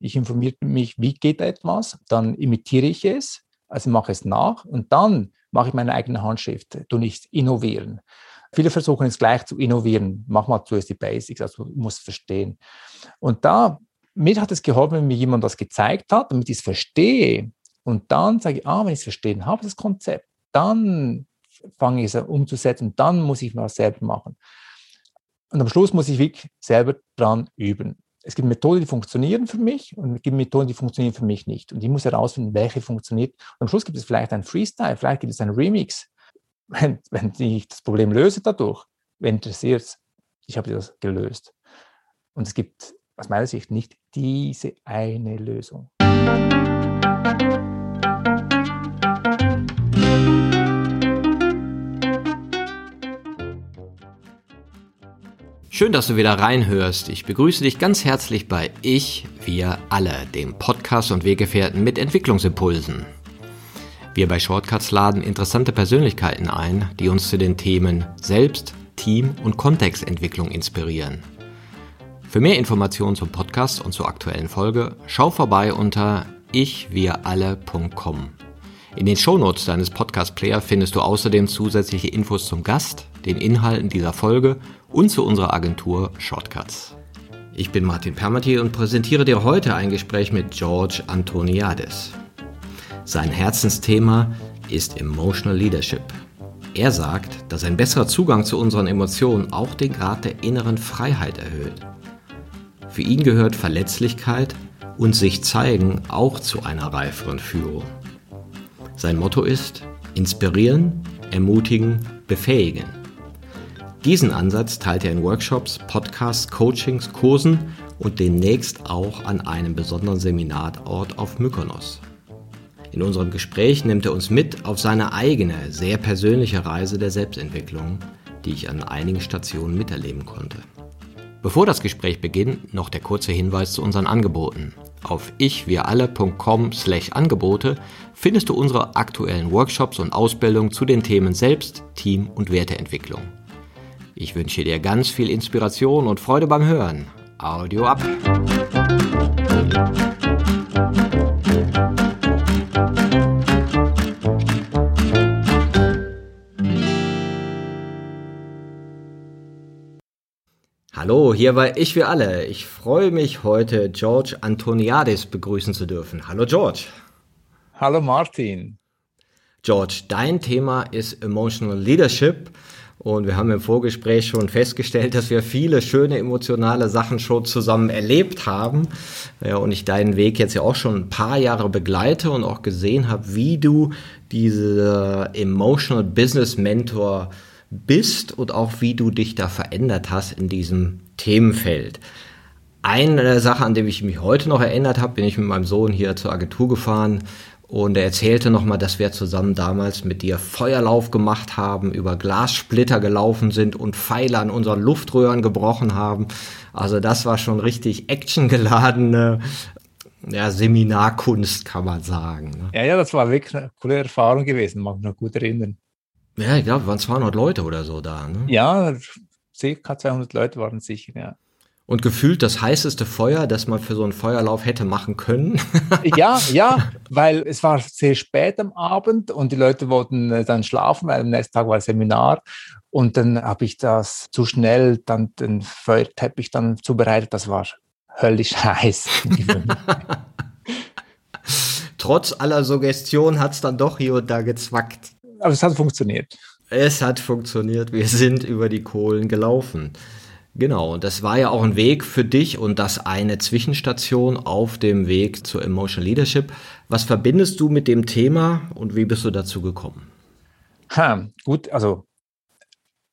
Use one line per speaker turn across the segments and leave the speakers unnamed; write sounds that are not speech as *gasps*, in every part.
Ich informiere mich, wie geht etwas, dann imitiere ich es, also mache es nach und dann mache ich meine eigene Handschrift, tu nicht innovieren. Viele versuchen es gleich zu innovieren. Mach mal zuerst die Basics, also du musst verstehen. Und da, mir hat es geholfen, wenn mir jemand das gezeigt hat, damit ich es verstehe. Und dann sage ich, ah, wenn ich es verstehen habe, das Konzept, dann fange ich es umzusetzen dann muss ich mal selber machen. Und am Schluss muss ich wirklich selber dran üben. Es gibt Methoden, die funktionieren für mich und es gibt Methoden, die funktionieren für mich nicht. Und ich muss herausfinden, welche funktioniert. Und am Schluss gibt es vielleicht ein Freestyle, vielleicht gibt es ein Remix. *laughs* Wenn, wenn ich das Problem löse dadurch, wenn interessiert es, ich habe das gelöst. Und es gibt aus meiner Sicht nicht diese eine Lösung.
Schön, dass du wieder reinhörst. Ich begrüße dich ganz herzlich bei Ich, wir alle, dem Podcast und Weggefährten mit Entwicklungsimpulsen. Wir bei Shortcuts laden interessante Persönlichkeiten ein, die uns zu den Themen Selbst, Team und Kontextentwicklung inspirieren. Für mehr Informationen zum Podcast und zur aktuellen Folge schau vorbei unter ichwiralle.com. In den Shownotes deines Podcast-Player findest du außerdem zusätzliche Infos zum Gast, den Inhalten dieser Folge und zu unserer Agentur Shortcuts. Ich bin Martin Permati und präsentiere dir heute ein Gespräch mit George Antoniadis. Sein Herzensthema ist Emotional Leadership. Er sagt, dass ein besserer Zugang zu unseren Emotionen auch den Grad der inneren Freiheit erhöht. Für ihn gehört Verletzlichkeit und sich zeigen auch zu einer reiferen Führung. Sein Motto ist inspirieren, ermutigen, befähigen. Diesen Ansatz teilt er in Workshops, Podcasts, Coachings, Kursen und demnächst auch an einem besonderen Seminarort auf Mykonos. In unserem Gespräch nimmt er uns mit auf seine eigene, sehr persönliche Reise der Selbstentwicklung, die ich an einigen Stationen miterleben konnte. Bevor das Gespräch beginnt, noch der kurze Hinweis zu unseren Angeboten. Auf ichwiralle.com/angebote findest du unsere aktuellen Workshops und Ausbildungen zu den Themen Selbst, Team und Werteentwicklung. Ich wünsche dir ganz viel Inspiration und Freude beim Hören. Audio ab! Hallo, hier bei Ich für alle. Ich freue mich heute, George Antoniadis begrüßen zu dürfen. Hallo, George.
Hallo, Martin.
George, dein Thema ist Emotional Leadership. Und wir haben im Vorgespräch schon festgestellt, dass wir viele schöne emotionale Sachen schon zusammen erlebt haben. Ja, und ich deinen Weg jetzt ja auch schon ein paar Jahre begleite und auch gesehen habe, wie du diese Emotional Business Mentor bist und auch wie du dich da verändert hast in diesem Themenfeld. Eine Sache, an die ich mich heute noch erinnert habe, bin ich mit meinem Sohn hier zur Agentur gefahren und er erzählte nochmal, dass wir zusammen damals mit dir Feuerlauf gemacht haben, über Glassplitter gelaufen sind und Pfeile an unseren Luftröhren gebrochen haben. Also das war schon richtig actiongeladene ja, Seminarkunst, kann man sagen. Ne?
Ja, ja, das war wirklich eine coole Erfahrung gewesen, mag mich noch gut erinnern.
Ja, ich glaube, waren 200 Leute oder so da. Ne?
Ja, ca. 200 Leute waren sicher, ja
und gefühlt das heißeste Feuer, das man für so einen Feuerlauf hätte machen können. *laughs*
ja, ja, weil es war sehr spät am Abend und die Leute wollten äh, dann schlafen, weil am nächsten Tag war Seminar. Und dann habe ich das zu schnell, dann den Feuerteppich dann zubereitet. Das war höllisch *laughs* heiß.
Trotz aller Suggestion hat es dann doch hier und da gezwackt.
Aber es hat funktioniert.
Es hat funktioniert. Wir sind über die Kohlen gelaufen. Genau, und das war ja auch ein Weg für dich und das eine Zwischenstation auf dem Weg zur Emotional Leadership. Was verbindest du mit dem Thema und wie bist du dazu gekommen?
Ha, gut, also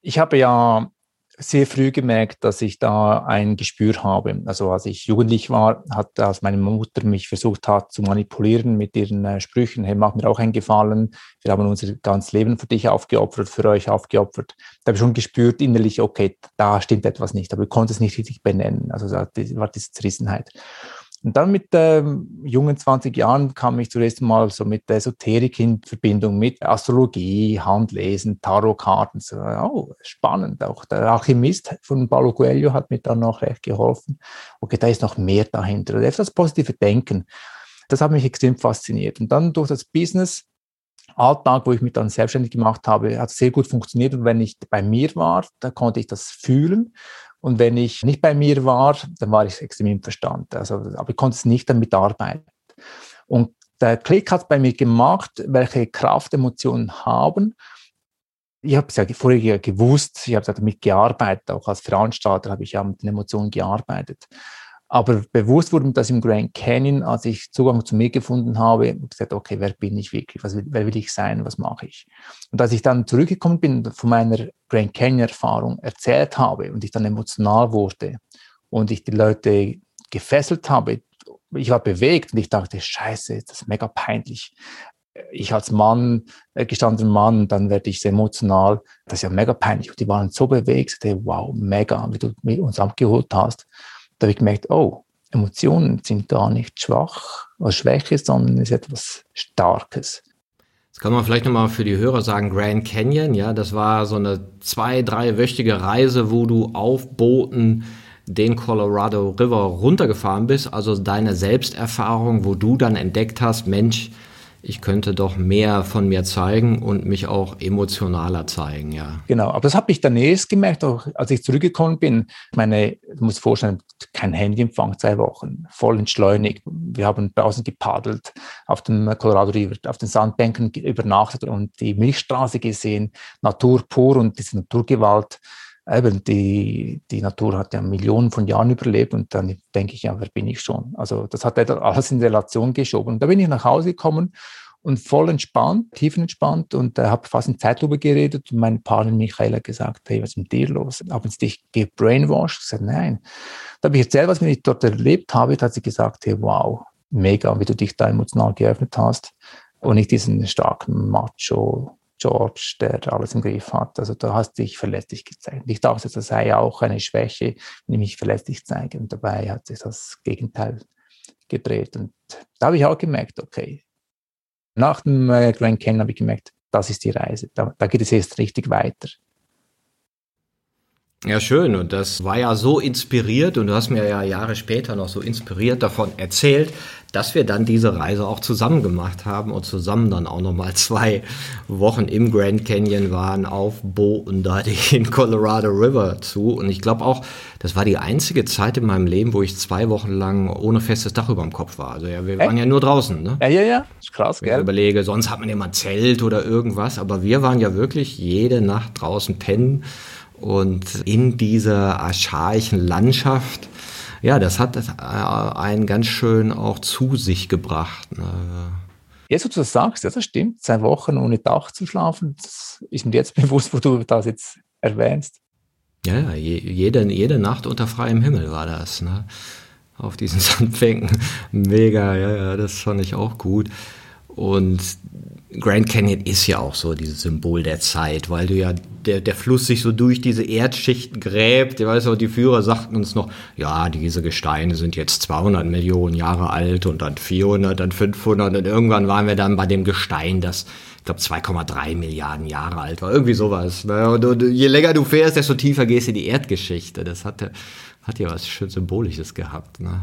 ich habe ja sehr früh gemerkt, dass ich da ein Gespür habe. Also als ich jugendlich war, hat als meine Mutter mich versucht hat zu manipulieren mit ihren äh, Sprüchen, hey, mach mir auch einen Gefallen, wir haben unser ganzes Leben für dich aufgeopfert, für euch aufgeopfert. Da habe ich schon gespürt innerlich, okay, da stimmt etwas nicht, aber ich konnte es nicht richtig benennen. Also da war diese Zerrissenheit. Und dann mit ähm, jungen 20 Jahren kam ich zuerst mal so mit der Esoterik in Verbindung mit Astrologie, Handlesen, Tarotkarten. So, oh, spannend. Auch der Alchemist von Paulo Coelho hat mir dann noch recht geholfen. Okay, da ist noch mehr dahinter. Das positive Denken. Das hat mich extrem fasziniert. Und dann durch das Business Alltag, wo ich mich dann selbstständig gemacht habe, hat sehr gut funktioniert. Und wenn ich bei mir war, da konnte ich das fühlen. Und wenn ich nicht bei mir war, dann war ich extrem im Verstand. Also, aber ich konnte nicht damit arbeiten. Und der Klick hat bei mir gemacht, welche Kraft Emotionen haben. Ich habe es ja vorher gewusst, ich habe damit gearbeitet, auch als Veranstalter habe ich ja mit den Emotionen gearbeitet. Aber bewusst wurde mir das im Grand Canyon, als ich Zugang zu mir gefunden habe, und gesagt, okay, wer bin ich wirklich? Was, wer will ich sein? Was mache ich? Und als ich dann zurückgekommen bin, von meiner Grand Canyon-Erfahrung erzählt habe und ich dann emotional wurde und ich die Leute gefesselt habe, ich war bewegt und ich dachte, scheiße, das ist mega peinlich. Ich als Mann, äh, gestandener Mann, dann werde ich sehr emotional. Das ist ja mega peinlich. Und die waren so bewegt, wow, mega, wie du uns abgeholt hast. Da habe ich gemerkt, oh, Emotionen sind gar nicht schwach oder Schwäche, sondern ist etwas Starkes.
Jetzt kann man vielleicht nochmal für die Hörer sagen, Grand Canyon, ja, das war so eine zwei-, dreiwöchige Reise, wo du auf Booten den Colorado River runtergefahren bist, also deine Selbsterfahrung, wo du dann entdeckt hast, Mensch, ich könnte doch mehr von mir zeigen und mich auch emotionaler zeigen, ja.
Genau, aber das habe ich dann erst gemerkt, auch als ich zurückgekommen bin. Ich meine, du musst vorstellen, kein Handyempfang, zwei Wochen, voll entschleunigt. Wir haben draußen gepaddelt, auf dem Colorado River, auf den Sandbänken übernachtet und die Milchstraße gesehen, Natur pur und diese Naturgewalt eben die, die Natur hat ja Millionen von Jahren überlebt und dann denke ich, ja, wer bin ich schon? Also das hat alles in Relation geschoben. Und da bin ich nach Hause gekommen und voll entspannt, tiefenentspannt und äh, habe fast in Zeitlupe geredet und mein Partner Michael hat gesagt, hey, was ist mit dir los? Haben sie dich gebrainwashed? Ich gesagt, nein. Da habe ich erzählt, was ich dort erlebt habe, da hat sie gesagt, hey, wow, mega, wie du dich da emotional geöffnet hast und nicht diesen starken Macho George, der alles im Griff hat. Also da hast du dich verletzlich gezeigt. Ich dachte, das sei auch eine Schwäche, wenn ich mich verletzlich zeige. Und dabei hat sich das Gegenteil gedreht. Und da habe ich auch gemerkt, okay, nach dem äh, Grand Canyon habe ich gemerkt, das ist die Reise. Da, da geht es jetzt richtig weiter.
Ja, schön. Und das war ja so inspiriert und du hast mir ja Jahre später noch so inspiriert davon erzählt, dass wir dann diese Reise auch zusammen gemacht haben und zusammen dann auch nochmal zwei Wochen im Grand Canyon waren auf Booten da den *laughs* Colorado River zu. Und ich glaube auch, das war die einzige Zeit in meinem Leben, wo ich zwei Wochen lang ohne festes Dach über dem Kopf war. Also ja, wir Echt? waren ja nur draußen. Ne?
Ja, ja, ja. Ist krass,
gell? Ich überlege, sonst hat man immer Zelt oder irgendwas, aber wir waren ja wirklich jede Nacht draußen pennen und in dieser archaischen Landschaft, ja, das hat äh, einen ganz schön auch zu sich gebracht. Ne?
Jetzt, wo du das sagst, ja, das stimmt. Zwei Wochen ohne Dach zu schlafen, das ist mir jetzt *laughs* bewusst, wo du das jetzt erwähnst.
Ja, jede, jede Nacht unter freiem Himmel war das, ne? Auf diesen *laughs* Sandbänken. Mega, ja, ja, das fand ich auch gut. Und Grand Canyon ist ja auch so dieses Symbol der Zeit, weil du ja der, der Fluss sich so durch diese Erdschichten gräbt. Ich weiß auch, die Führer sagten uns noch, ja, diese Gesteine sind jetzt 200 Millionen Jahre alt und dann 400, dann 500 und irgendwann waren wir dann bei dem Gestein, das ich glaube 2,3 Milliarden Jahre alt war, irgendwie sowas. Ne? Und, und, je länger du fährst, desto tiefer gehst du in die Erdgeschichte. Das hat, hat ja was schön Symbolisches gehabt. Ne?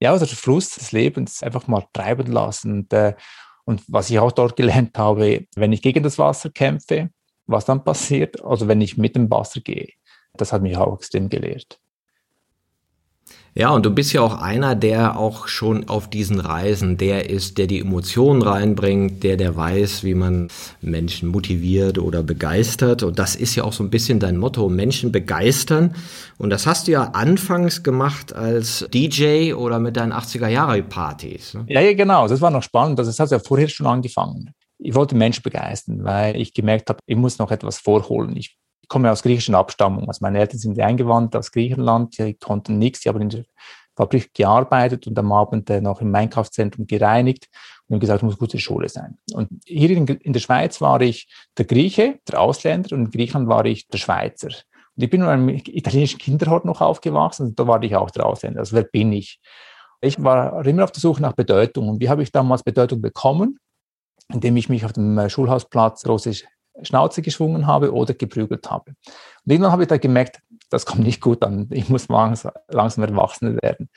Ja, also der Fluss des Lebens einfach mal treiben lassen. Und, äh, und was ich auch dort gelernt habe, wenn ich gegen das Wasser kämpfe, was dann passiert, also wenn ich mit dem Wasser gehe, das hat mich auch extrem gelehrt.
Ja, und du bist ja auch einer, der auch schon auf diesen Reisen, der ist, der die Emotionen reinbringt, der, der weiß, wie man Menschen motiviert oder begeistert. Und das ist ja auch so ein bisschen dein Motto, Menschen begeistern. Und das hast du ja anfangs gemacht als DJ oder mit deinen 80er-Jahre-Partys.
Ne? Ja, ja, genau. Das war noch spannend. Das hat ja vorher schon angefangen. Ich wollte Menschen begeistern, weil ich gemerkt habe, ich muss noch etwas vorholen. Ich komme aus griechischer Abstammung. Also meine Eltern sind eingewandert aus Griechenland, die konnten nichts, die haben in der Fabrik gearbeitet und am Abend äh, noch im Einkaufszentrum gereinigt und haben gesagt, muss gute Schule sein. Und hier in, in der Schweiz war ich der Grieche, der Ausländer und in Griechenland war ich der Schweizer. Und ich bin in einem italienischen Kinderhort noch aufgewachsen und da war ich auch draußen. Also wer bin ich? Ich war immer auf der Suche nach Bedeutung. Und wie habe ich damals Bedeutung bekommen? Indem ich mich auf dem Schulhausplatz große Schnauze geschwungen habe oder geprügelt habe. Und irgendwann habe ich da gemerkt, das kommt nicht gut an. Ich muss langsam, langsam erwachsen werden.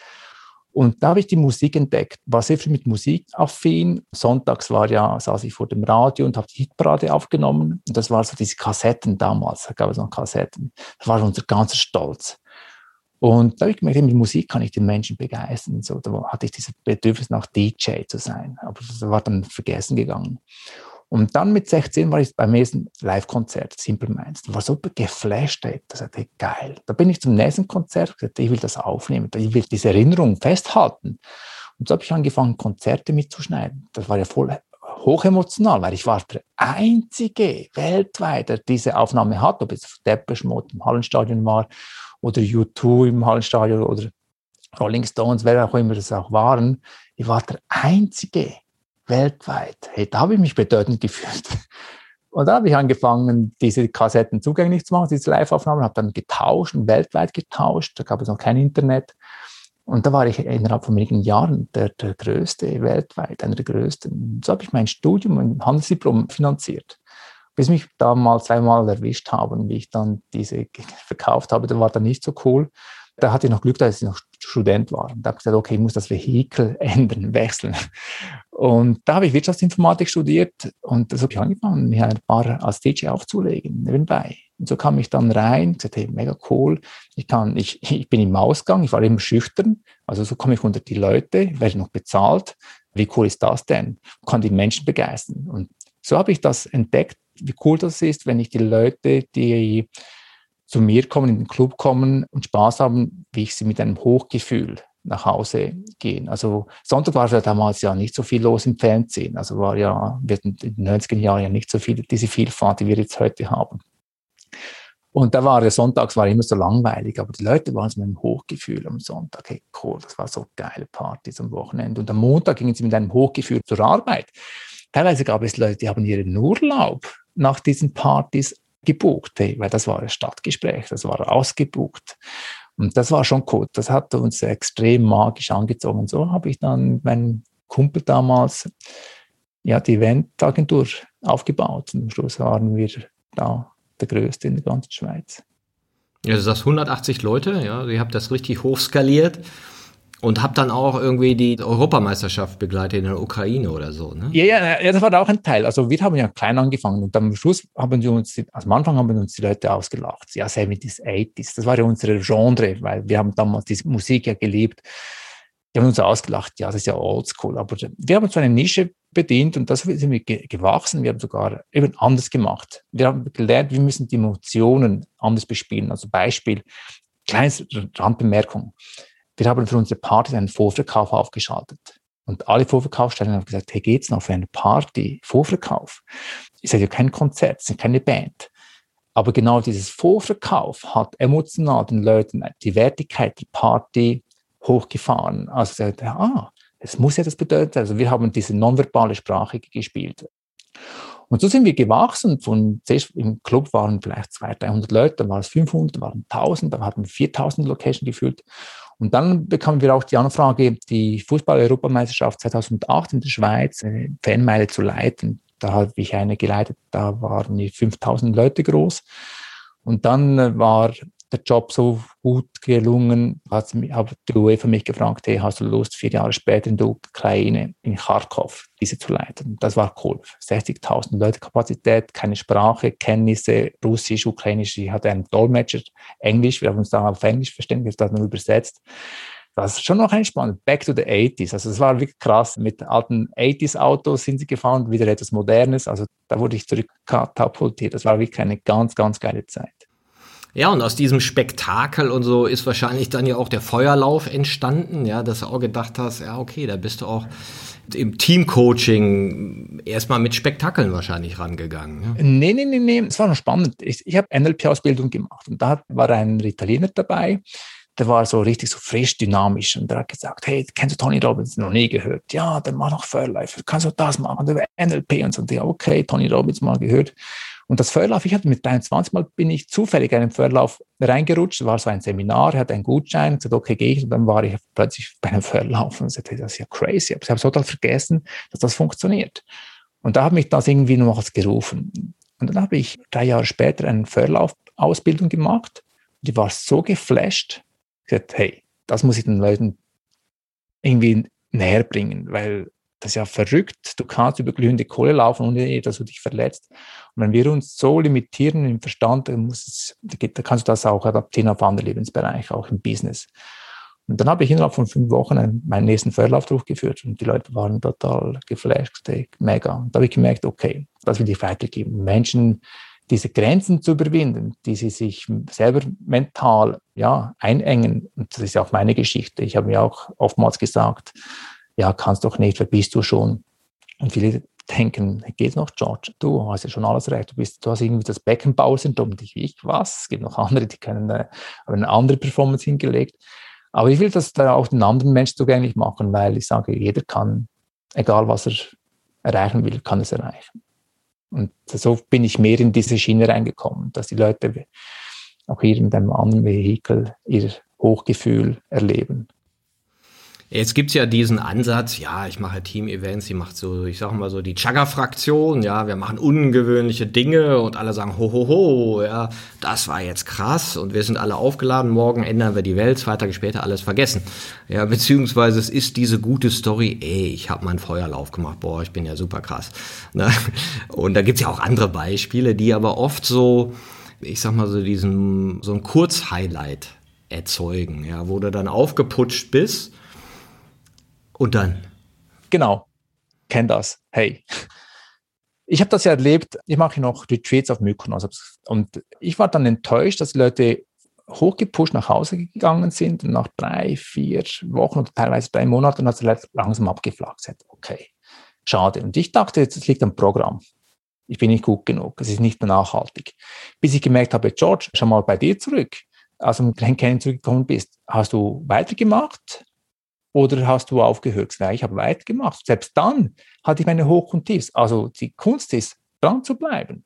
Und da habe ich die Musik entdeckt, war sehr viel mit Musik affin. Sonntags war ja, saß ich vor dem Radio und habe die Hitparade aufgenommen. Und das war so diese Kassetten damals, da gab es noch Kassetten. Das war unser ganzer Stolz. Und da habe ich gemerkt, mit Musik kann ich den Menschen begeistern. So, da hatte ich dieses Bedürfnis nach DJ zu sein. Aber das war dann vergessen gegangen. Und dann mit 16 war ich beim nächsten Live-Konzert, Simple Minds. Da war so geflasht, ey. Da sagte ich, geil. Da bin ich zum nächsten Konzert gesagt, ich will das aufnehmen, ich will diese Erinnerung festhalten. Und so habe ich angefangen, Konzerte mitzuschneiden. Das war ja voll hochemotional, weil ich war der einzige weltweit, der diese Aufnahme hat, ob es Depeche Mode im Hallenstadion war oder U2 im Hallenstadion oder Rolling Stones, wer auch immer das auch waren. Ich war der einzige weltweit. Hey, da habe ich mich bedeutend gefühlt. Und da habe ich angefangen, diese Kassetten zugänglich zu machen, diese Live-Aufnahmen, habe dann getauscht, weltweit getauscht. Da gab es noch kein Internet. Und da war ich innerhalb von wenigen Jahren der, der größte weltweit, einer der größten. Und so habe ich mein Studium im Handelsdiplom finanziert. Bis mich da mal zweimal erwischt haben, wie ich dann diese verkauft habe, da war dann nicht so cool. Da hatte ich noch Glück, dass ich noch Student war. Und da habe ich gesagt, okay, ich muss das Vehikel *laughs* ändern, wechseln. Und da habe ich Wirtschaftsinformatik studiert und das habe ich angefangen, mir ein paar als DJ aufzulegen, nebenbei. Und so kam ich dann rein, gesagt, hey, mega cool. Ich kann, ich, ich bin im Ausgang, ich war immer schüchtern. Also so komme ich unter die Leute, werde noch bezahlt. Wie cool ist das denn? Kann die Menschen begeistern. Und so habe ich das entdeckt, wie cool das ist, wenn ich die Leute, die zu mir kommen, in den Club kommen und Spaß haben, wie ich sie mit einem Hochgefühl nach Hause gehen. Also Sonntag war ja damals ja nicht so viel los im Fernsehen. Also war ja, wir hatten in den 90er Jahren ja nicht so viel, diese Vielfalt, die wir jetzt heute haben. Und da war der Sonntags war immer so langweilig, aber die Leute waren so mit einem Hochgefühl am Sonntag. Hey, cool, das war so geile Partys am Wochenende. Und am Montag gingen sie mit einem Hochgefühl zur Arbeit. Teilweise gab es Leute, die haben ihren Urlaub nach diesen Partys gebucht, weil das war ein Stadtgespräch, das war ausgebucht. Und das war schon cool. Das hat uns extrem magisch angezogen. So habe ich dann meinen Kumpel damals ja, die Eventagentur aufgebaut. Und am Schluss waren wir da der größte in der ganzen Schweiz.
Ja, du sagst 180 Leute, ja, ihr habt das richtig hochskaliert. Und habe dann auch irgendwie die Europameisterschaft begleitet in der Ukraine oder so, ne?
Ja, ja, das war auch ein Teil. Also wir haben ja klein angefangen und am Schluss haben wir uns, also am Anfang haben uns die Leute ausgelacht. Ja, 70s, 80s, das war ja unsere Genre, weil wir haben damals diese Musik ja geliebt. Die haben uns ausgelacht, ja, das ist ja oldschool. Aber wir haben so eine Nische bedient und das sind wir gewachsen. Wir haben sogar eben anders gemacht. Wir haben gelernt, wir müssen die Emotionen anders bespielen. Also Beispiel, kleines Randbemerkung wir haben für unsere Party einen Vorverkauf aufgeschaltet. Und alle Vorverkaufsstellen haben gesagt, hey, geht's noch für eine Party, Vorverkauf? Ist ja kein Konzert, ist keine Band. Aber genau dieses Vorverkauf hat emotional den Leuten die Wertigkeit der Party hochgefahren. Also, ah, es muss ja das bedeuten. Also, wir haben diese nonverbale Sprache gespielt. Und so sind wir gewachsen. Von, im Club waren vielleicht 200, 300 Leute, dann waren es 500, dann waren 1000, dann hatten wir 4000 Location gefühlt. Und dann bekamen wir auch die Anfrage, die Fußball-Europameisterschaft 2008 in der Schweiz, eine Fanmeile zu leiten. Da habe ich eine geleitet, da waren die 5000 Leute groß. Und dann war der Job so gut gelungen, hat die UEFA mich gefragt, hey, hast du Lust, vier Jahre später in der Ukraine, in Kharkov, diese zu leiten? Das war cool. 60.000 Leute Kapazität, keine Sprache, Kenntnisse, Russisch, Ukrainisch. Ich hatte einen Dolmetscher, Englisch, wir haben uns da auf Englisch verständigt, das nur übersetzt. Das ist schon noch ein spannend. Back to the 80s. Also es war wirklich krass. Mit alten 80s Autos sind sie gefahren, wieder etwas Modernes. Also da wurde ich zurück katapultiert. Das war wirklich eine ganz, ganz geile Zeit.
Ja, und aus diesem Spektakel und so ist wahrscheinlich dann ja auch der Feuerlauf entstanden, ja, dass du auch gedacht hast, ja, okay, da bist du auch im Teamcoaching erstmal mit Spektakeln wahrscheinlich rangegangen. Ja?
Nee, nee, nee, nee, es war noch spannend. Ich, ich habe NLP-Ausbildung gemacht und da war ein Italiener dabei, der war so richtig so frisch, dynamisch und der hat gesagt, hey, kennst du Tony Robbins? Noch nie gehört. Ja, der macht noch Fairlife. Kannst du das machen? Der NLP und so. Ja, okay, Tony Robbins mal gehört. Und das Förderlauf, ich hatte mit 23 Mal bin ich zufällig in einen Förderlauf reingerutscht, war so ein Seminar, hatte einen Gutschein, gesagt, okay, gehe ich, und dann war ich plötzlich bei einem Förderlauf und sagte, das ist ja crazy, ich habe total vergessen, dass das funktioniert. Und da hat mich das irgendwie noch was gerufen. Und dann habe ich drei Jahre später eine Förderlauf-Ausbildung gemacht. Die war so geflasht, gesagt, hey, das muss ich den Leuten irgendwie näher bringen, weil das ist ja verrückt. Du kannst über glühende Kohle laufen, ohne dass du dich verletzt. Und wenn wir uns so limitieren im Verstand, dann, es, da kannst du das auch adaptieren auf andere Lebensbereiche, auch im Business. Und dann habe ich innerhalb von fünf Wochen meinen nächsten Verlauf durchgeführt und die Leute waren total geflasht, mega. Und da habe ich gemerkt, okay, das will ich weitergeben. Menschen diese Grenzen zu überwinden, die sie sich selber mental ja, einengen. Und das ist ja auch meine Geschichte. Ich habe mir auch oftmals gesagt, ja, kannst doch nicht, wer bist du schon? Und viele denken, geht noch, George, du hast ja schon alles recht, du, bist, du hast irgendwie das Beckenbauer-Syndrom. Und ich, ich, was? Es gibt noch andere, die können äh, eine andere Performance hingelegt. Aber ich will das da auch den anderen Menschen zugänglich machen, weil ich sage, jeder kann, egal was er erreichen will, kann es erreichen. Und so bin ich mehr in diese Schiene reingekommen, dass die Leute auch hier mit einem anderen Vehikel ihr Hochgefühl erleben.
Jetzt gibt's ja diesen Ansatz, ja, ich mache Team-Events, ich mache so, ich sage mal so die Chagga-Fraktion, ja, wir machen ungewöhnliche Dinge und alle sagen, ho, ho, ho, ja, das war jetzt krass und wir sind alle aufgeladen, morgen ändern wir die Welt, zwei Tage später alles vergessen. Ja, beziehungsweise es ist diese gute Story, ey, ich habe meinen Feuerlauf gemacht, boah, ich bin ja super krass. Ne? Und da gibt's ja auch andere Beispiele, die aber oft so, ich sag mal so diesen, so ein Kurzhighlight erzeugen, ja, wo du dann aufgeputscht bist und dann?
Genau, kenn das. Hey. Ich habe das ja erlebt, ich mache noch Retreats auf Mykonos und ich war dann enttäuscht, dass die Leute hochgepusht nach Hause gegangen sind und nach drei, vier Wochen oder teilweise drei Monaten hat es langsam abgeflacht. Okay, schade. Und ich dachte, es liegt am Programm. Ich bin nicht gut genug, es ist nicht mehr nachhaltig. Bis ich gemerkt habe, George, schau mal bei dir zurück. Als du mit Canyon zurückgekommen bist, hast du weitergemacht? Oder hast du aufgehört? Ja, ich habe weitergemacht. Selbst dann hatte ich meine Hoch und Tiefs. Also die Kunst ist, dran zu bleiben.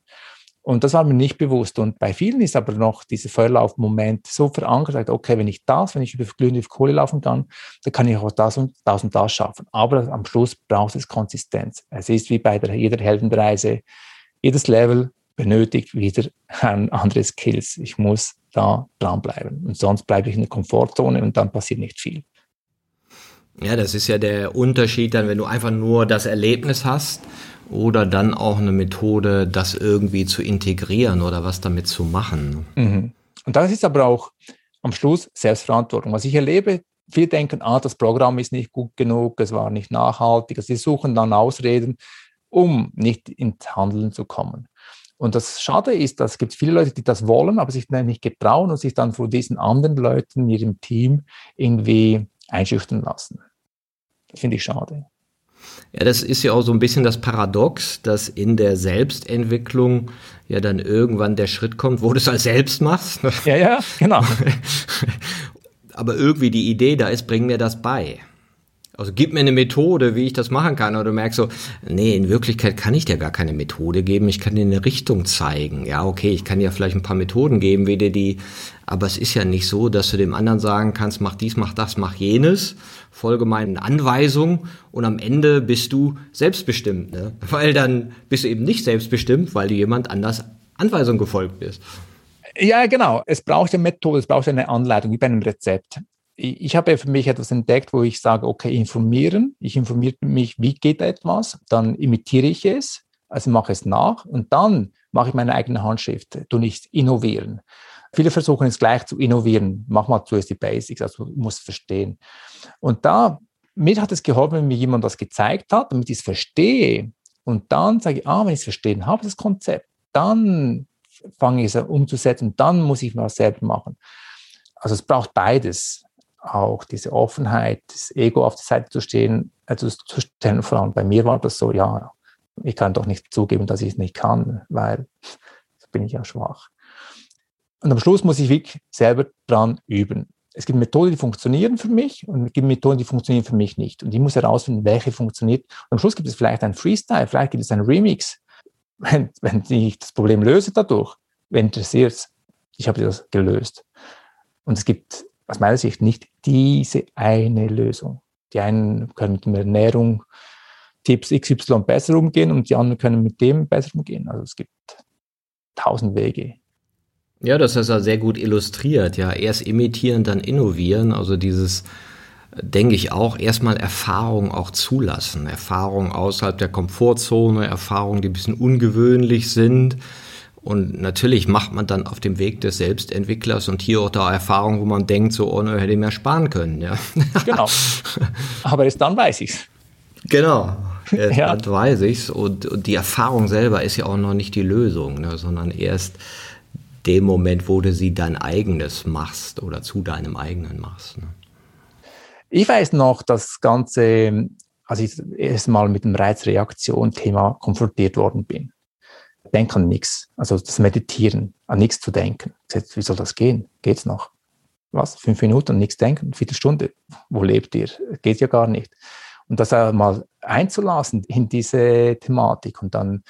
Und das war mir nicht bewusst. Und bei vielen ist aber noch dieser Feuerlaufmoment so verankert, okay, wenn ich das, wenn ich über glühende Kohle laufen kann, dann kann ich auch das und das und das schaffen. Aber am Schluss braucht es Konsistenz. Es ist wie bei der, jeder Heldenreise. Jedes Level benötigt wieder ein anderes Skills. Ich muss da dranbleiben. Und sonst bleibe ich in der Komfortzone und dann passiert nicht viel.
Ja, das ist ja der Unterschied dann, wenn du einfach nur das Erlebnis hast oder dann auch eine Methode, das irgendwie zu integrieren oder was damit zu machen.
Mhm. Und das ist aber auch am Schluss Selbstverantwortung. Was ich erlebe, viele denken, ah, das Programm ist nicht gut genug, es war nicht nachhaltig. Also sie suchen dann Ausreden, um nicht ins Handeln zu kommen. Und das Schade ist, dass es gibt viele Leute, die das wollen, aber sich dann nicht getrauen und sich dann vor diesen anderen Leuten in ihrem Team irgendwie einschüchtern lassen. Finde ich schade.
Ja, das ist ja auch so ein bisschen das Paradox, dass in der Selbstentwicklung ja dann irgendwann der Schritt kommt, wo du es als selbst machst.
Ja, ja, genau. *laughs*
Aber irgendwie die Idee da ist, bring mir das bei. Also gib mir eine Methode, wie ich das machen kann. Oder du merkst so, nee, in Wirklichkeit kann ich dir gar keine Methode geben. Ich kann dir eine Richtung zeigen. Ja, okay, ich kann dir vielleicht ein paar Methoden geben, wie dir die, aber es ist ja nicht so, dass du dem anderen sagen kannst, mach dies, mach das, mach jenes, folge meinen Anweisungen und am Ende bist du selbstbestimmt. Ne? *laughs* Weil dann bist du eben nicht selbstbestimmt, weil du jemand anders Anweisung gefolgt bist.
Ja, genau. Es braucht eine Methode, es braucht eine Anleitung, wie bei einem Rezept ich habe für mich etwas entdeckt, wo ich sage, okay, informieren. Ich informiere mich, wie geht etwas, dann imitiere ich es, also mache es nach und dann mache ich meine eigene Handschrift, du nicht innovieren. Viele versuchen es gleich zu innovieren. Mach mal zuerst die Basics, also du musst verstehen. Und da, mir hat es geholfen, wenn mir jemand das gezeigt hat, damit ich es verstehe. Und dann sage ich, ah, wenn ich es verstehen habe, das Konzept, dann fange ich es umzusetzen, dann muss ich was selber machen. Also es braucht beides auch diese Offenheit, das Ego auf die Seite zu stehen, also zu stellen. Vor allem bei mir war das so, ja, ich kann doch nicht zugeben, dass ich es nicht kann, weil bin ich ja schwach. Und am Schluss muss ich wirklich selber dran üben. Es gibt Methoden, die funktionieren für mich und es gibt Methoden, die funktionieren für mich nicht. Und ich muss herausfinden, welche funktioniert. Und am Schluss gibt es vielleicht ein Freestyle, vielleicht gibt es ein Remix. *laughs* wenn, wenn ich das Problem löse dadurch, wen interessiert es? Ich habe das gelöst. Und es gibt aus meiner Sicht nicht diese eine Lösung. Die einen können mit Ernährung Tipps XY besser umgehen und die anderen können mit dem besser umgehen. Also es gibt tausend Wege.
Ja, das ist ja sehr gut illustriert. Ja, erst imitieren, dann innovieren. Also dieses, denke ich auch, erstmal Erfahrung auch zulassen. Erfahrungen außerhalb der Komfortzone, Erfahrungen, die ein bisschen ungewöhnlich sind. Und natürlich macht man dann auf dem Weg des Selbstentwicklers und hier auch da Erfahrungen, wo man denkt, so, oh, ne, hätte ich mehr sparen können. Ja. *laughs*
Genau. Aber erst dann weiß ich es.
Genau. *laughs* Erst ja. dann weiß ich es. Und, und, die Erfahrung selber ist ja auch noch nicht die Lösung, ne, sondern erst dem Moment, wo du sie dein eigenes machst oder zu deinem eigenen machst. Ne?
Ich weiß noch, das Ganze, als ich erst mal mit dem Reizreaktion-Thema konfrontiert worden bin. Denk an nichts, also das Meditieren, an nichts zu denken. Wie soll das gehen? Geht's noch? Was? Fünf Minuten an nichts denken? Viertelstunde? Wo lebt ihr? Geht ja gar nicht. Und das mal einzulassen in diese Thematik und dann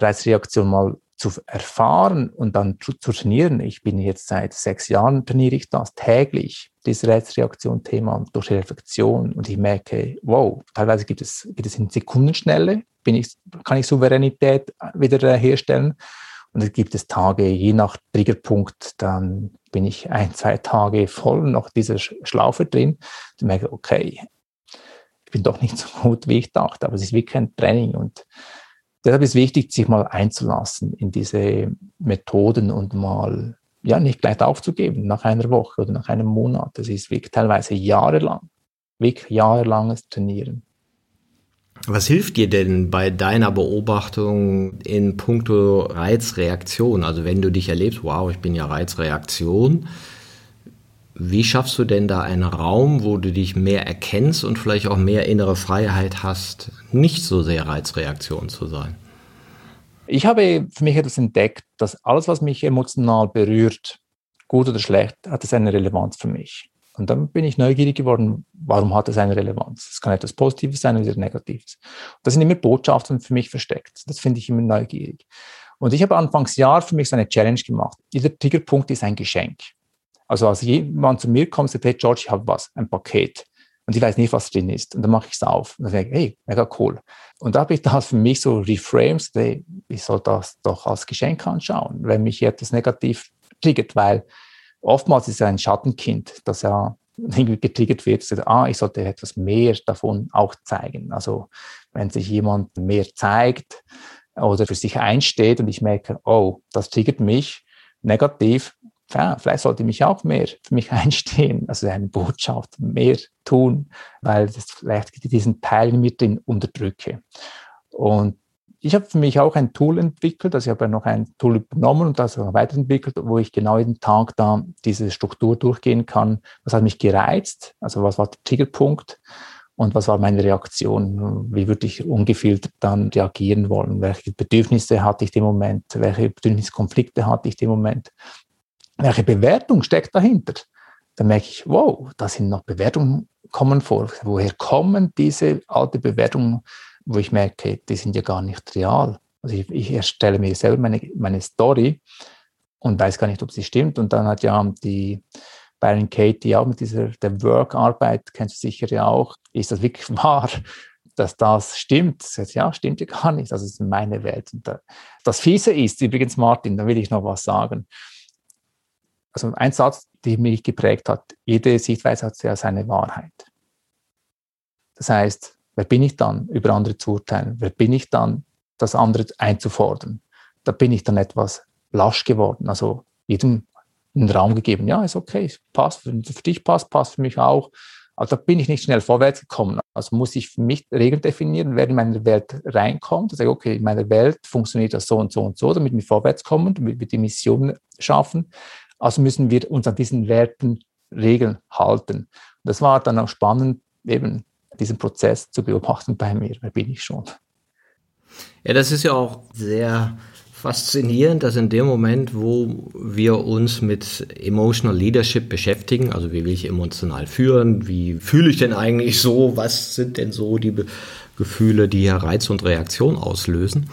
Reizreaktion mal zu erfahren und dann zu, zu, trainieren. Ich bin jetzt seit sechs Jahren trainiere ich das täglich, dieses Reizreaktion-Thema durch Reflexion. Und ich merke, wow, teilweise gibt es, gibt es in Sekundenschnelle, bin ich, kann ich Souveränität wieder herstellen. Und es gibt es Tage, je nach Triggerpunkt, dann bin ich ein, zwei Tage voll noch dieser Schlaufe drin. Und merke, okay, ich bin doch nicht so gut, wie ich dachte, aber es ist wirklich ein Training und deshalb ist es wichtig, sich mal einzulassen in diese Methoden und mal, ja, nicht gleich aufzugeben nach einer Woche oder nach einem Monat. Das ist wirklich teilweise jahrelang, wirklich jahrelanges Trainieren.
Was hilft dir denn bei deiner Beobachtung in puncto Reizreaktion? Also wenn du dich erlebst, wow, ich bin ja Reizreaktion, wie schaffst du denn da einen Raum, wo du dich mehr erkennst und vielleicht auch mehr innere Freiheit hast, nicht so sehr Reizreaktion zu sein?
Ich habe für mich etwas entdeckt, dass alles, was mich emotional berührt, gut oder schlecht, hat es eine Relevanz für mich. Und dann bin ich neugierig geworden, warum hat es eine Relevanz? Es kann etwas Positives sein oder Negatives. Das sind immer Botschaften für mich versteckt. Das finde ich immer neugierig. Und ich habe anfangs Jahr für mich so eine Challenge gemacht. Jeder Triggerpunkt ist ein Geschenk. Also als jemand zu mir kommt sagt, hey George, ich habe was, ein Paket. Und ich weiß nicht, was drin ist. Und dann mache ich es auf. Und dann denke ich, hey, mega cool. Und da habe ich *laughs* das für mich so reframed, hey, ich soll das doch als Geschenk anschauen, wenn mich etwas negativ triggert, weil oftmals ist es ein Schattenkind, das ja irgendwie getriggert wird, sagt, ah, ich sollte etwas mehr davon auch zeigen. Also wenn sich jemand mehr zeigt oder für sich einsteht und ich merke, oh, das triggert mich negativ, ja, vielleicht sollte ich mich auch mehr für mich *laughs* einstehen, also eine Botschaft mehr tun, weil das vielleicht diesen Teil in mir drin unterdrücke. Und ich habe für mich auch ein Tool entwickelt, also ich habe ja noch ein Tool übernommen und das weiterentwickelt, wo ich genau jeden Tag da diese Struktur durchgehen kann. Was hat mich gereizt? Also was war der Triggerpunkt? Und was war meine Reaktion? Wie würde ich ungefiltert dann reagieren wollen? Welche Bedürfnisse hatte ich im Moment? Welche Bedürfniskonflikte hatte ich im Moment? Welche Bewertung steckt dahinter? Dann merke ich, wow, da sind noch Bewertungen kommen vor. Woher kommen diese alte Bewertungen, wo ich merke, die sind ja gar nicht real. Also ich, ich erstelle mir selber meine, meine Story und weiß gar nicht, ob sie stimmt. Und dann hat ja die Byron Katie auch mit dieser der Work-Arbeit, kennst du sicher ja auch, ist das wirklich *laughs* wahr, dass das stimmt? Ja, stimmt ja gar nicht. Das ist meine Welt. Und das Fiese ist, übrigens, Martin, da will ich noch was sagen also ein Satz, der mich geprägt hat, jede Sichtweise hat ja seine Wahrheit. Das heißt, wer bin ich dann, über andere zu urteilen? Wer bin ich dann, das andere einzufordern? Da bin ich dann etwas lasch geworden, also jedem einen Raum gegeben. Ja, ist okay, passt, für dich passt, passt für mich auch. Aber da bin ich nicht schnell vorwärts gekommen. Also muss ich für mich Regeln definieren, wer in meine Welt reinkommt. Ich sage, okay, in meiner Welt funktioniert das so und so und so, damit wir vorwärts kommen, damit wir die Mission schaffen. Also müssen wir uns an diesen Werten, Regeln halten. Das war dann auch spannend, eben diesen Prozess zu beobachten bei mir. Wer bin ich schon?
Ja, das ist ja auch sehr faszinierend, dass in dem Moment, wo wir uns mit Emotional Leadership beschäftigen, also wie will ich emotional führen, wie fühle ich denn eigentlich so, was sind denn so die Gefühle, die ja Reiz und Reaktion auslösen,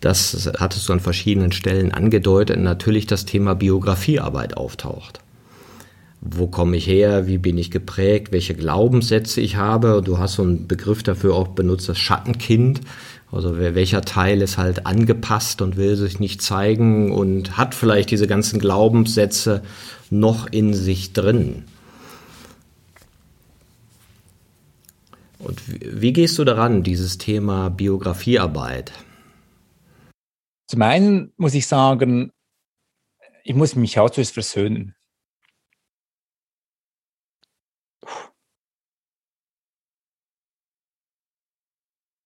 das hattest du an verschiedenen Stellen angedeutet, natürlich das Thema Biografiearbeit auftaucht. Wo komme ich her? Wie bin ich geprägt? Welche Glaubenssätze ich habe? Du hast so einen Begriff dafür auch benutzt, das Schattenkind. Also welcher Teil ist halt angepasst und will sich nicht zeigen und hat vielleicht diese ganzen Glaubenssätze noch in sich drin. Und wie gehst du daran, dieses Thema Biografiearbeit?
Zum einen muss ich sagen, ich muss mich auch zuerst versöhnen.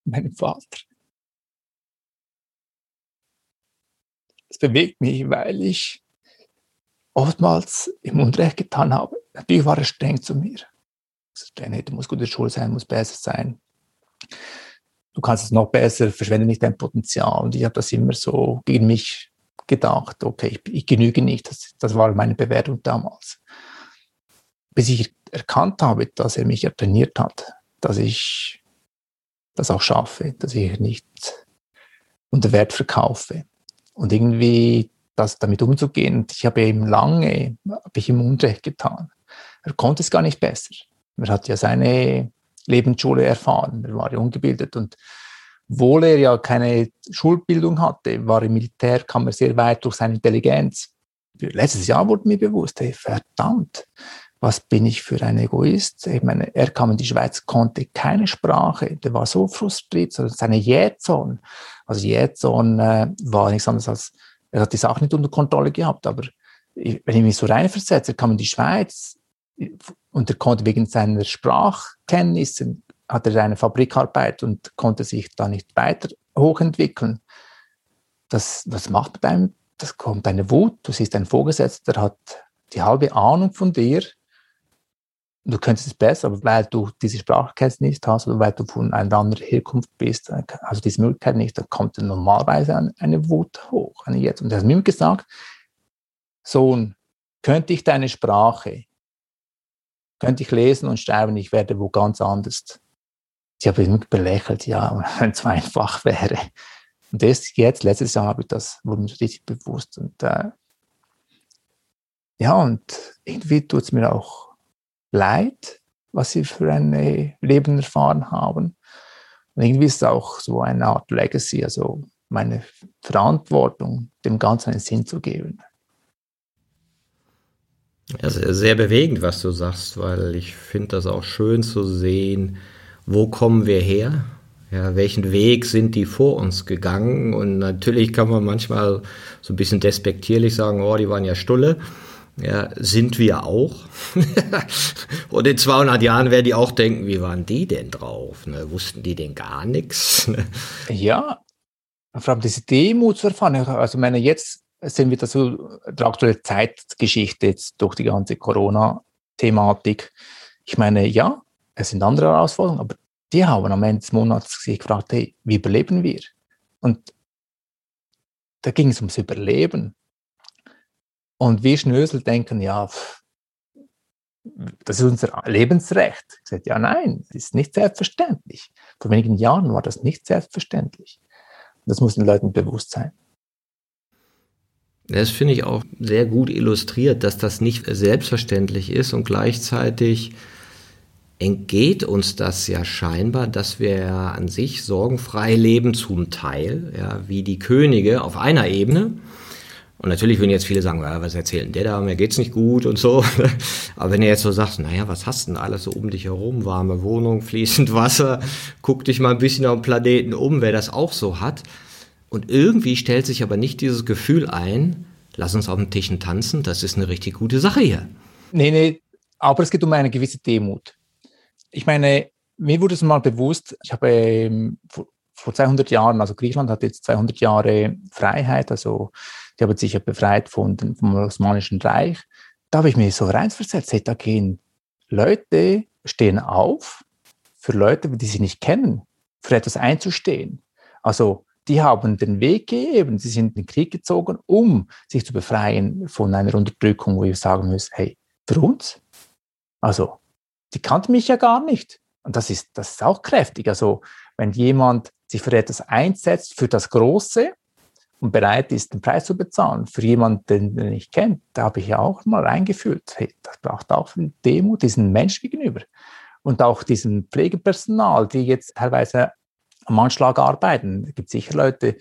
Mein Vater. Es bewegt mich, weil ich oftmals im Unrecht getan habe. Natürlich war er streng zu mir. Streng hätte, muss gute Schule sein, muss besser sein du kannst es noch besser, verschwende nicht dein Potenzial. Und ich habe das immer so gegen mich gedacht, okay, ich, ich genüge nicht. Das, das war meine Bewertung damals. Bis ich erkannt habe, dass er mich ja trainiert hat, dass ich das auch schaffe, dass ich nicht unter Wert verkaufe. Und irgendwie das damit umzugehen. ich habe eben lange, habe ich ihm Unrecht getan. Er konnte es gar nicht besser. Er hat ja seine Lebensschule erfahren. Er war ja ungebildet und obwohl er ja keine Schulbildung hatte, war im Militär, kam er sehr weit durch seine Intelligenz. Letztes Jahr wurde mir bewusst, hey, verdammt, was bin ich für ein Egoist? Ich meine, er kam in die Schweiz, konnte keine Sprache, der war so frustriert, also seine Jähzone, also Jähzone äh, war nichts anderes als, er hat die Sache nicht unter Kontrolle gehabt, aber ich, wenn ich mich so reinversetze, er kam in die Schweiz, und er konnte wegen seiner Sprachkenntnisse, hat er eine Fabrikarbeit und konnte sich da nicht weiter hochentwickeln. Das, das macht mit einem, das kommt eine Wut, du siehst einen Vorgesetzter, der hat die halbe Ahnung von dir, du könntest es besser, aber weil du diese Sprachkenntnis nicht hast oder weil du von einer anderen Herkunft bist, also diese Möglichkeit nicht, dann kommt normalerweise eine Wut hoch. Und er hat mir gesagt, Sohn, könnte ich deine Sprache könnte ich lesen und schreiben, ich werde wo ganz anders. Ich habe immer belächelt, ja, *laughs* wenn es einfach wäre. Und das jetzt, letztes Jahr habe ich das, wurde mir richtig bewusst. Und äh, ja, und irgendwie tut es mir auch leid, was sie für ein Leben erfahren haben. Und irgendwie ist es auch so eine Art Legacy, also meine Verantwortung, dem Ganzen einen Sinn zu geben.
Ja, sehr bewegend, was du sagst, weil ich finde das auch schön zu sehen, wo kommen wir her? Ja, welchen Weg sind die vor uns gegangen? Und natürlich kann man manchmal so ein bisschen despektierlich sagen, oh, die waren ja Stulle. Ja, sind wir auch. *laughs* Und in 200 Jahren werden die auch denken, wie waren die denn drauf? Ne? Wussten die denn gar nichts? *laughs*
ja, vor allem diese Demut zu erfahren. Also, meine, jetzt sehen wir so der aktuelle Zeitgeschichte jetzt durch die ganze Corona-Thematik. Ich meine, ja, es sind andere Herausforderungen, aber die haben am Ende des Monats sich gefragt, hey, wie überleben wir? Und da ging es ums Überleben. Und wir Schnösel denken, ja, das ist unser Lebensrecht. Ich sage, ja, nein, das ist nicht selbstverständlich. Vor wenigen Jahren war das nicht selbstverständlich. Das muss den Leuten bewusst sein.
Das finde ich auch sehr gut illustriert, dass das nicht selbstverständlich ist und gleichzeitig entgeht uns das ja scheinbar, dass wir an sich sorgenfrei leben zum Teil, ja, wie die Könige auf einer Ebene. Und natürlich würden jetzt viele sagen, ja, was erzählen der da, mir geht's nicht gut und so. *laughs* Aber wenn ihr jetzt so sagt, naja, was hast du denn alles so um dich herum? Warme Wohnung, fließend Wasser, guck dich mal ein bisschen auf dem Planeten um, wer das auch so hat. Und irgendwie stellt sich aber nicht dieses Gefühl ein, lass uns auf dem Tischen tanzen, das ist eine richtig gute Sache hier.
Nee, nee, aber es geht um eine gewisse Demut. Ich meine, mir wurde es mal bewusst, ich habe ähm, vor, vor 200 Jahren, also Griechenland hat jetzt 200 Jahre Freiheit, also die haben sich ja befreit von vom Osmanischen Reich. Da habe ich mir so reinversetzt, hey, da gehen Leute, stehen auf für Leute, die sie nicht kennen, für etwas einzustehen. Also die haben den Weg gegeben, sie sind in den Krieg gezogen, um sich zu befreien von einer Unterdrückung, wo ich sagen muss, hey, für uns? Also, die kannten mich ja gar nicht. Und das ist, das ist auch kräftig. Also, wenn jemand sich für etwas einsetzt, für das Große, und bereit ist, den Preis zu bezahlen für jemanden, den er nicht kennt, da habe ich ja auch mal reingefühlt. Hey, das braucht auch viel Demut diesen Menschen gegenüber. Und auch diesem Pflegepersonal, die jetzt teilweise am Anschlag arbeiten. Es gibt sicher Leute,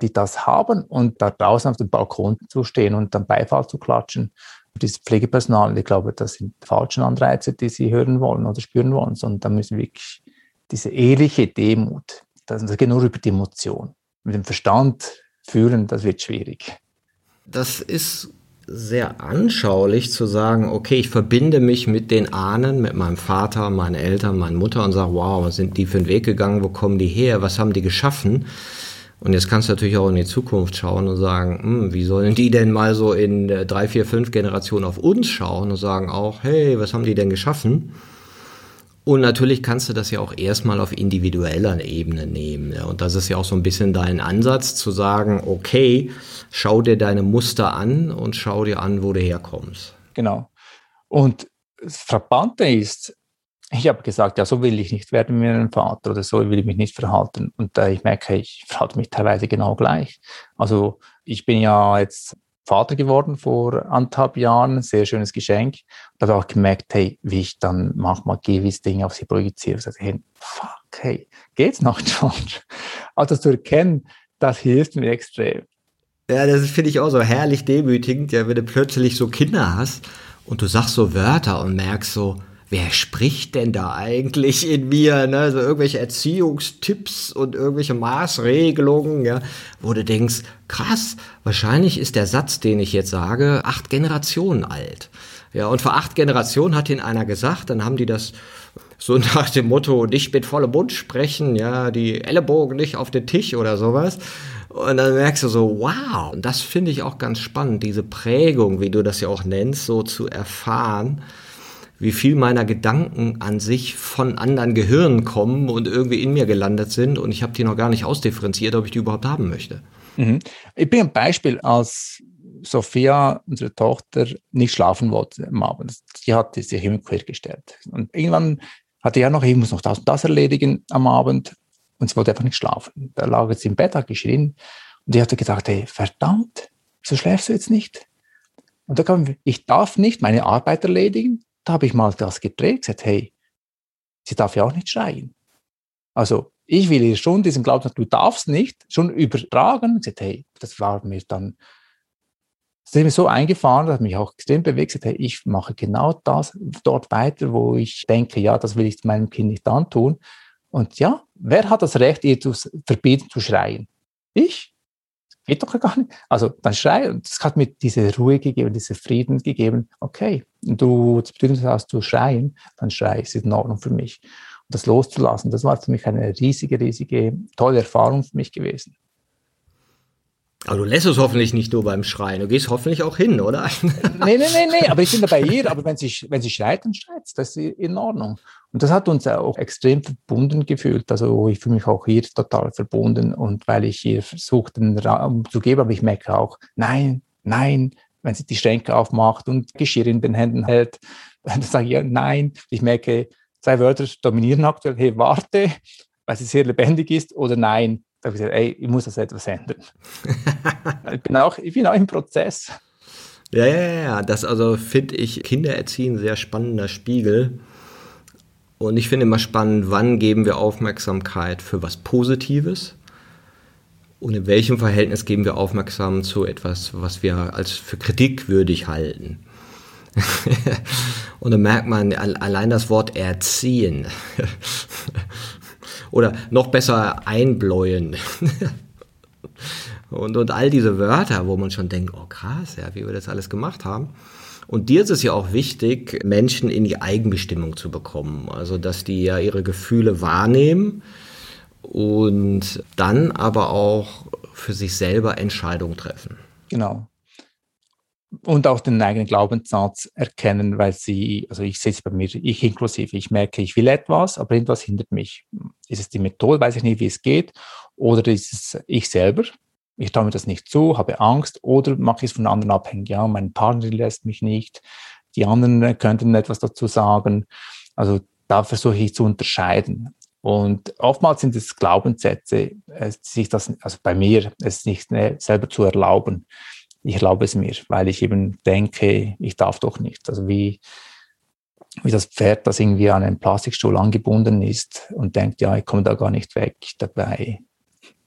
die das haben und da draußen auf dem Balkon zu stehen und dann Beifall zu klatschen. Dieses Pflegepersonal, ich glaube, das sind falsche Anreize, die sie hören wollen oder spüren wollen, sondern da müssen wir wirklich diese ehrliche Demut, das geht nur über die Emotion. Mit dem Verstand fühlen, das wird schwierig.
Das ist sehr anschaulich zu sagen, okay, ich verbinde mich mit den Ahnen, mit meinem Vater, meinen Eltern, meiner Mutter und sage, wow, was sind die für einen Weg gegangen, wo kommen die her, was haben die geschaffen? Und jetzt kannst du natürlich auch in die Zukunft schauen und sagen, hm, wie sollen die denn mal so in drei, vier, fünf Generationen auf uns schauen und sagen auch, hey, was haben die denn geschaffen? Und natürlich kannst du das ja auch erstmal auf individueller Ebene nehmen. Ja. Und das ist ja auch so ein bisschen dein Ansatz zu sagen, okay, schau dir deine Muster an und schau dir an, wo du herkommst.
Genau. Und das Frappante ist, ich habe gesagt, ja, so will ich nicht werden wie mein Vater oder so will ich mich nicht verhalten. Und äh, ich merke, ich verhalte mich teilweise genau gleich. Also ich bin ja jetzt Vater geworden vor anderthalb Jahren, sehr schönes Geschenk. Da habe ich auch gemerkt, hey, wie ich dann manchmal gewisse Dinge auf sie projiziere. Ich sage, hey, fuck, hey, geht's noch, George? Also das zu erkennen, das hilft mir extrem.
Ja, das finde ich auch so herrlich demütigend, ja, wenn du plötzlich so Kinder hast und du sagst so Wörter und merkst so, wer spricht denn da eigentlich in mir? Ne? So irgendwelche Erziehungstipps und irgendwelche Maßregelungen, ja, wo du denkst, krass, wahrscheinlich ist der Satz, den ich jetzt sage, acht Generationen alt. Ja, und vor acht Generationen hat ihn einer gesagt, dann haben die das so *laughs* nach dem Motto, nicht mit vollem Mund sprechen, ja, die Ellenbogen nicht auf den Tisch oder sowas. Und dann merkst du so, wow, und das finde ich auch ganz spannend, diese Prägung, wie du das ja auch nennst, so zu erfahren wie viel meiner Gedanken an sich von anderen Gehirnen kommen und irgendwie in mir gelandet sind und ich habe die noch gar nicht ausdifferenziert, ob ich die überhaupt haben möchte.
Mhm. Ich bin ein Beispiel, als Sophia, unsere Tochter, nicht schlafen wollte am Abend. Die hat sich immer quer gestellt. Und irgendwann hatte ja noch, ich muss noch das und das erledigen am Abend und sie wollte einfach nicht schlafen. Da lag sie im Bett, hat geschrien und ich hatte gedacht, hey, verdammt, wieso schläfst du jetzt nicht? Und da kam, ich darf nicht meine Arbeit erledigen, da habe ich mal das gedreht, gesagt, hey, sie darf ja auch nicht schreien. Also ich will ihr schon diesen Glauben, du darfst nicht, schon übertragen. Gesagt, hey, das war mir dann, das ist mir so eingefahren, das hat mich auch extrem bewegt. Gesagt, hey, ich mache genau das dort weiter, wo ich denke, ja, das will ich meinem Kind nicht antun. Und ja, wer hat das Recht, ihr zu verbieten zu schreien? Ich? Geht doch gar nicht. Also dann schrei, und das hat mir diese Ruhe gegeben, diese Frieden gegeben. Okay, du das Bedürfnis hast zu schreien, dann schrei, es ist in Ordnung für mich. Und das loszulassen, das war für mich eine riesige, riesige, tolle Erfahrung für mich gewesen.
Aber du lässt es hoffentlich nicht nur beim Schreien. Du gehst hoffentlich auch hin, oder? *laughs*
nee, nee, nee, nee. Aber ich bin da bei ihr. Aber wenn sie, wenn sie schreit, dann schreit Das ist in Ordnung. Und das hat uns auch extrem verbunden gefühlt. Also ich fühle mich auch hier total verbunden. Und weil ich ihr versuche, den Raum zu geben, aber ich merke auch, nein, nein, wenn sie die Schränke aufmacht und Geschirr in den Händen hält, *laughs* dann sage ich ja, nein. Ich merke, zwei Wörter dominieren aktuell. Hey, warte, weil sie sehr lebendig ist oder nein da habe ich gesagt, ey, ich muss das etwas ändern. *laughs* ich, bin auch, ich bin auch im Prozess.
Ja, ja, ja, das also finde ich Kindererziehen sehr spannender Spiegel. Und ich finde immer spannend, wann geben wir Aufmerksamkeit für was Positives und in welchem Verhältnis geben wir Aufmerksamkeit zu etwas, was wir als für kritikwürdig halten. *laughs* und dann merkt man allein das Wort erziehen *laughs* oder noch besser einbläuen. *laughs* und, und all diese Wörter, wo man schon denkt, oh krass, ja, wie wir das alles gemacht haben. Und dir ist es ja auch wichtig, Menschen in die Eigenbestimmung zu bekommen. Also, dass die ja ihre Gefühle wahrnehmen und dann aber auch für sich selber Entscheidungen treffen.
Genau und auch den eigenen Glaubenssatz erkennen, weil sie, also ich sehe es bei mir, ich inklusive, ich merke, ich will etwas, aber irgendwas hindert mich. Ist es die Methode, weiß ich nicht, wie es geht, oder ist es ich selber? Ich traue mir das nicht zu, habe Angst, oder mache ich es von anderen abhängig? Ja, mein Partner lässt mich nicht, die anderen könnten etwas dazu sagen. Also da versuche ich zu unterscheiden. Und oftmals sind es Glaubenssätze, äh, sich das, also bei mir, es nicht selber zu erlauben. Ich erlaube es mir, weil ich eben denke, ich darf doch nicht. Also wie, wie das Pferd, das irgendwie an einen Plastikstuhl angebunden ist und denkt, ja, ich komme da gar nicht weg dabei.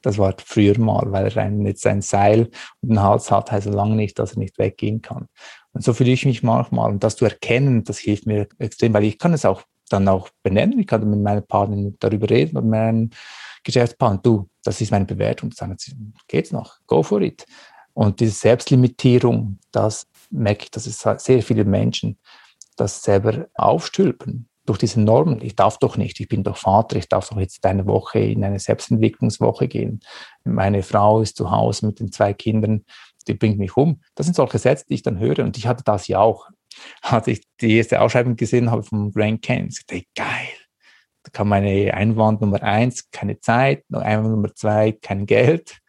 Das war früher mal, weil er jetzt ein Seil und einen Hals hat, heißt er lange nicht, dass er nicht weggehen kann. Und so fühle ich mich manchmal. Und das zu erkennen, das hilft mir extrem, weil ich kann es auch dann auch benennen. Ich kann mit meiner Partnerin darüber reden, mit meinem Geschäftspartner. Du, das ist meine Bewertung. Sagen geht's noch? Go for it. Und diese Selbstlimitierung, das merke ich, dass es sehr viele Menschen das selber aufstülpen durch diese Normen. Ich darf doch nicht, ich bin doch Vater, ich darf doch jetzt eine Woche in eine Selbstentwicklungswoche gehen. Meine Frau ist zu Hause mit den zwei Kindern, die bringt mich um. Das sind solche Sätze, die ich dann höre. Und ich hatte das ja auch. Als ich die erste Ausschreibung gesehen habe vom Grand Canyon, ich dachte, geil. Da kam meine Einwand Nummer eins, keine Zeit, Einwand Nummer zwei, kein Geld.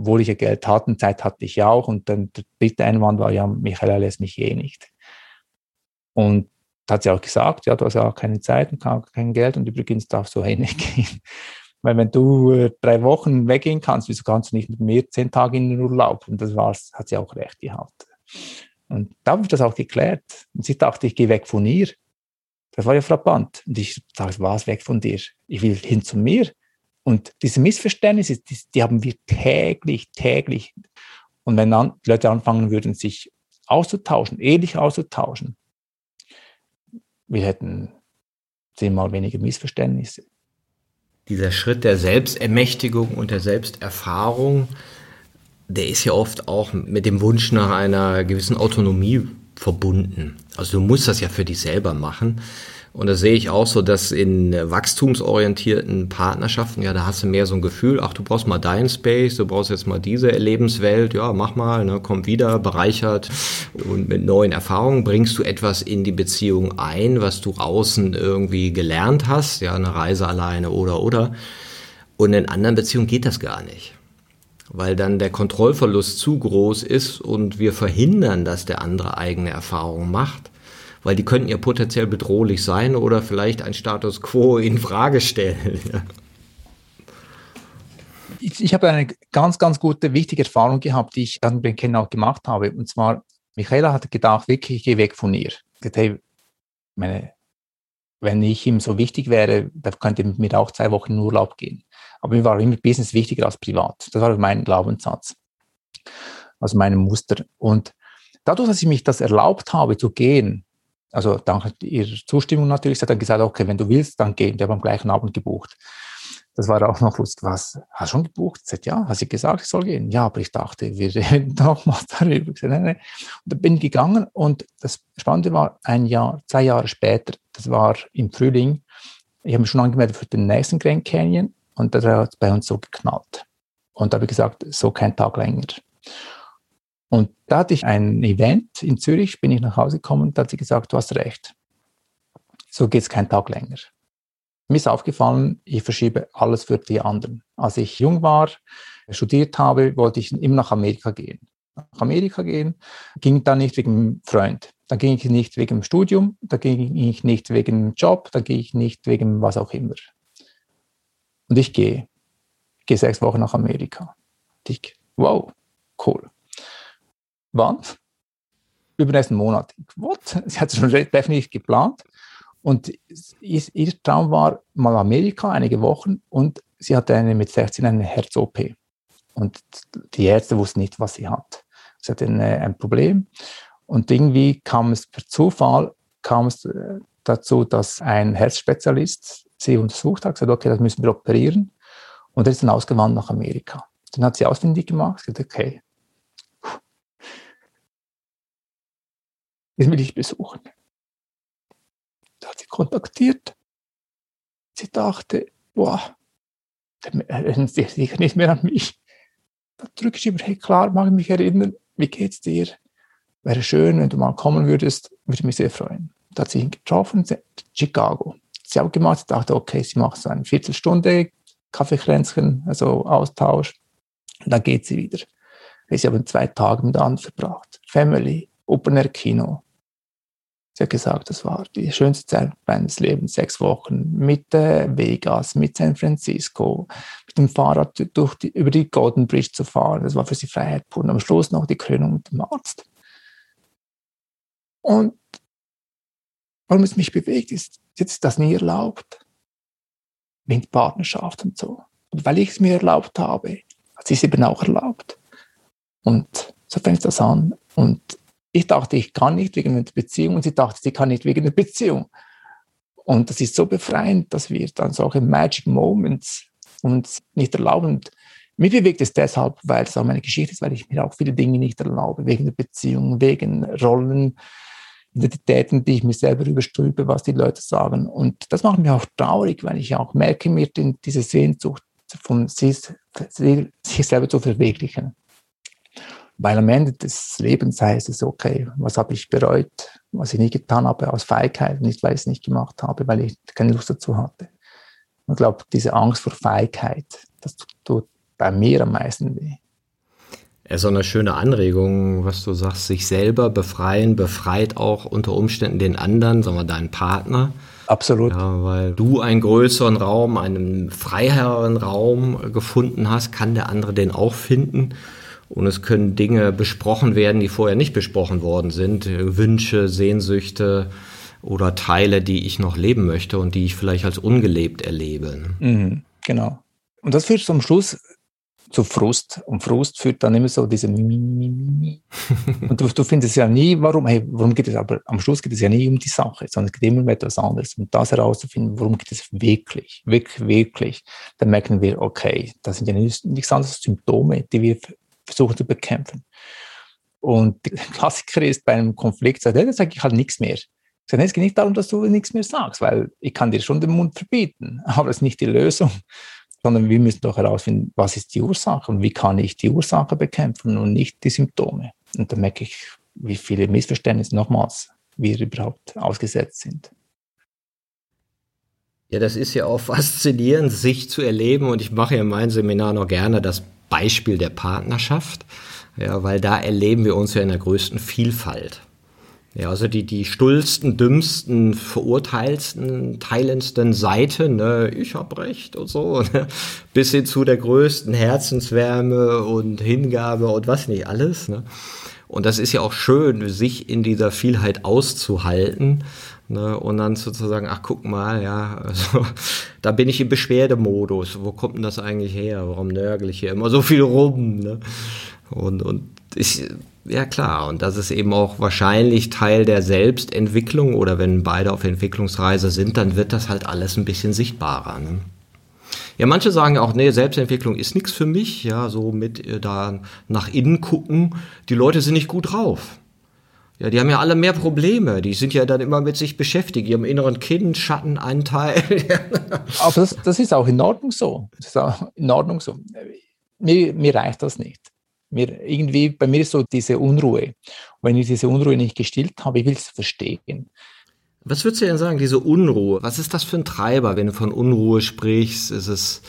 Obwohl ich ja Geld hatte, Zeit hatte ich ja auch. Und dann der dritte Einwand war, ja, Michaela lässt mich eh nicht. Und da hat sie auch gesagt, ja, du hast ja auch keine Zeit und kein Geld und übrigens darfst du eh nicht *laughs* gehen. Weil wenn du äh, drei Wochen weggehen kannst, wieso kannst du nicht mit mir zehn Tage in den Urlaub? Und das war's, hat sie auch recht gehabt. Und da habe ich das auch geklärt. Und sie dachte, ich gehe weg von ihr. Das war ja frappant. Und ich sage, was weg von dir? Ich will hin zu mir. Und diese Missverständnisse, die, die haben wir täglich, täglich. Und wenn dann Leute anfangen würden, sich auszutauschen, ehrlich auszutauschen, wir hätten zehnmal weniger Missverständnisse
dieser Schritt der Selbstermächtigung und der Selbsterfahrung, der ist ja oft auch mit dem Wunsch nach einer gewissen Autonomie verbunden. Also du musst das ja für dich selber machen. Und da sehe ich auch so, dass in wachstumsorientierten Partnerschaften, ja, da hast du mehr so ein Gefühl, ach, du brauchst mal deinen Space, du brauchst jetzt mal diese Lebenswelt, ja, mach mal, ne, komm wieder, bereichert. Und mit neuen Erfahrungen bringst du etwas in die Beziehung ein, was du außen irgendwie gelernt hast, ja, eine Reise alleine oder, oder. Und in anderen Beziehungen geht das gar nicht weil dann der Kontrollverlust zu groß ist und wir verhindern, dass der andere eigene Erfahrungen macht weil die könnten ja potenziell bedrohlich sein oder vielleicht ein Status quo in Frage stellen.
Ich, ich habe eine ganz, ganz gute, wichtige Erfahrung gehabt, die ich dann beim Kennen auch gemacht habe. Und zwar, Michaela hatte gedacht, wirklich, ich gehe weg von ihr. Gesagt, hey, meine, wenn ich ihm so wichtig wäre, dann könnte er mit mir auch zwei Wochen in Urlaub gehen. Aber mir war immer Business wichtiger als privat. Das war mein Glaubenssatz. Also mein Muster. Und dadurch, dass ich mich das erlaubt habe zu gehen, also dank ihrer Zustimmung natürlich, sie hat dann gesagt, okay, wenn du willst, dann gehen. Der haben am gleichen Abend gebucht. Das war auch noch lustig. Was, hast du schon gebucht? Sie sagt, ja, hast du gesagt, ich soll gehen? Ja, aber ich dachte, wir *laughs* reden nochmal darüber. Ich nein, nein. Und dann bin ich gegangen und das Spannende war, ein Jahr, zwei Jahre später, das war im Frühling, ich habe mich schon angemeldet für den nächsten Grand Canyon und da hat es bei uns so geknallt. Und da habe ich gesagt, so kein Tag länger. Und da hatte ich ein Event in Zürich, bin ich nach Hause gekommen da hat sie gesagt, du hast recht. So geht es keinen Tag länger. Mir ist aufgefallen, ich verschiebe alles für die anderen. Als ich jung war, studiert habe, wollte ich immer nach Amerika gehen. Nach Amerika gehen, ging dann nicht wegen Freund. Da ging ich nicht wegen dem Studium, da ging ich nicht wegen dem Job, da gehe ich nicht wegen was auch immer. Und ich gehe. Ich gehe sechs Wochen nach Amerika. Ich, wow, cool. Wann? Übernächsten Monat. What? *laughs* Sie hat es schon definitiv geplant. Und ihr Traum war mal Amerika, einige Wochen, und sie hatte eine, mit 16 eine Herz-OP. Und die Ärzte wussten nicht, was sie hat. Sie hatte eine, ein Problem. Und irgendwie kam es per Zufall kam es äh, dazu, dass ein Herzspezialist sie untersucht hat, gesagt, okay, das müssen wir operieren. Und er ist dann ausgewandert nach Amerika. Dann hat sie ausfindig gemacht, gesagt, okay, das will ich besuchen. Da hat sie kontaktiert. Sie dachte, boah, dann erinnern Sie sich sicher nicht mehr an mich. Da drücke ich immer, hey klar, mag ich mich erinnern, wie geht's dir? Wäre schön, wenn du mal kommen würdest, würde mich sehr freuen. Da hat sie ihn getroffen, Chicago. Sie hat gemacht, sie dachte, okay, sie macht so eine Viertelstunde Kaffeekränzchen, also Austausch. Und dann geht sie wieder. Sie haben zwei Tage mit anderen verbracht. Family, Open Air Kino, Sie hat gesagt, das war die schönste Zeit meines Lebens, sechs Wochen mit äh, Vegas, mit San Francisco, mit dem Fahrrad durch die, über die Golden Bridge zu fahren. Das war für sie Freiheit pur. Und am Schluss noch die Krönung mit dem Arzt. Und warum es mich bewegt, ist, jetzt ist das nie erlaubt. Mit Partnerschaft und so. Und weil ich es mir erlaubt habe, hat sie es eben auch erlaubt. Und so fängt das an. Und ich dachte, ich kann nicht wegen der Beziehung und sie dachte, sie kann nicht wegen der Beziehung. Und das ist so befreiend, dass wir dann solche Magic Moments uns nicht erlauben. Und mich bewegt es deshalb, weil es auch meine Geschichte ist, weil ich mir auch viele Dinge nicht erlaube, wegen der Beziehung, wegen Rollen, Identitäten, die ich mir selber überstülpe, was die Leute sagen. Und das macht mich auch traurig, weil ich auch merke, mir diese Sehnsucht von sich, sich selber zu verwirklichen. Weil am Ende des Lebens heißt es, okay, was habe ich bereut, was ich nie getan habe aus Feigheit, nicht weil ich es nicht gemacht habe, weil ich keine Lust dazu hatte. Ich glaube, diese Angst vor Feigheit, das tut bei mir am meisten weh.
Ja, so eine schöne Anregung, was du sagst, sich selber befreien, befreit auch unter Umständen den anderen, sagen wir deinen Partner.
Absolut.
Ja, weil du einen größeren Raum, einen freieren Raum gefunden hast, kann der andere den auch finden. Und es können Dinge besprochen werden, die vorher nicht besprochen worden sind. Wünsche, Sehnsüchte oder Teile, die ich noch leben möchte und die ich vielleicht als ungelebt erlebe.
Mhm, genau. Und das führt zum Schluss zu Frust. Und Frust führt dann immer so diese Mimimi. *laughs* Und du, du findest ja nie, warum, hey, warum geht es, aber am Schluss geht es ja nie um die Sache, sondern es geht immer um etwas anderes. Und das herauszufinden, worum geht es wirklich, wirklich, wirklich, dann merken wir, okay, das sind ja nichts anderes als Symptome, die wir versuchen zu bekämpfen. Und der Klassiker ist bei einem Konflikt, sagt, da sage ich halt nichts mehr. Ich sage, es geht nicht darum, dass du nichts mehr sagst, weil ich kann dir schon den Mund verbieten, *laughs* aber das ist nicht die Lösung, sondern wir müssen doch herausfinden, was ist die Ursache und wie kann ich die Ursache bekämpfen und nicht die Symptome. Und dann merke ich, wie viele Missverständnisse nochmals wir überhaupt ausgesetzt sind.
Ja, das ist ja auch faszinierend, sich zu erleben. Und ich mache ja in meinem Seminar noch gerne das Beispiel der Partnerschaft, ja, weil da erleben wir uns ja in der größten Vielfalt. Ja, also die, die stullsten, dümmsten, verurteilsten, teilendsten Seiten, ne, ich hab recht und so, ne, bis hin zu der größten Herzenswärme und Hingabe und was nicht alles. Ne. Und das ist ja auch schön, sich in dieser Vielheit auszuhalten Ne, und dann sozusagen, ach guck mal, ja, also *laughs* da bin ich im Beschwerdemodus. Wo kommt denn das eigentlich her? Warum nörgel ich hier immer so viel rum? Ne? Und, und ich, ja klar, und das ist eben auch wahrscheinlich Teil der Selbstentwicklung oder wenn beide auf Entwicklungsreise sind, dann wird das halt alles ein bisschen sichtbarer. Ne? Ja, manche sagen auch, nee, Selbstentwicklung ist nichts für mich, ja, so mit äh, da nach innen gucken. Die Leute sind nicht gut drauf. Ja, die haben ja alle mehr Probleme. Die sind ja dann immer mit sich beschäftigt, ihrem inneren Kind, Schattenanteil. *laughs*
Aber das, das ist auch in Ordnung so. Das ist auch in Ordnung so. Mir, mir reicht das nicht. Mir, irgendwie, bei mir ist so diese Unruhe. Und wenn ich diese Unruhe nicht gestillt habe, ich will es verstehen.
Was würdest du denn sagen, diese Unruhe? Was ist das für ein Treiber, wenn du von Unruhe sprichst? Ist es,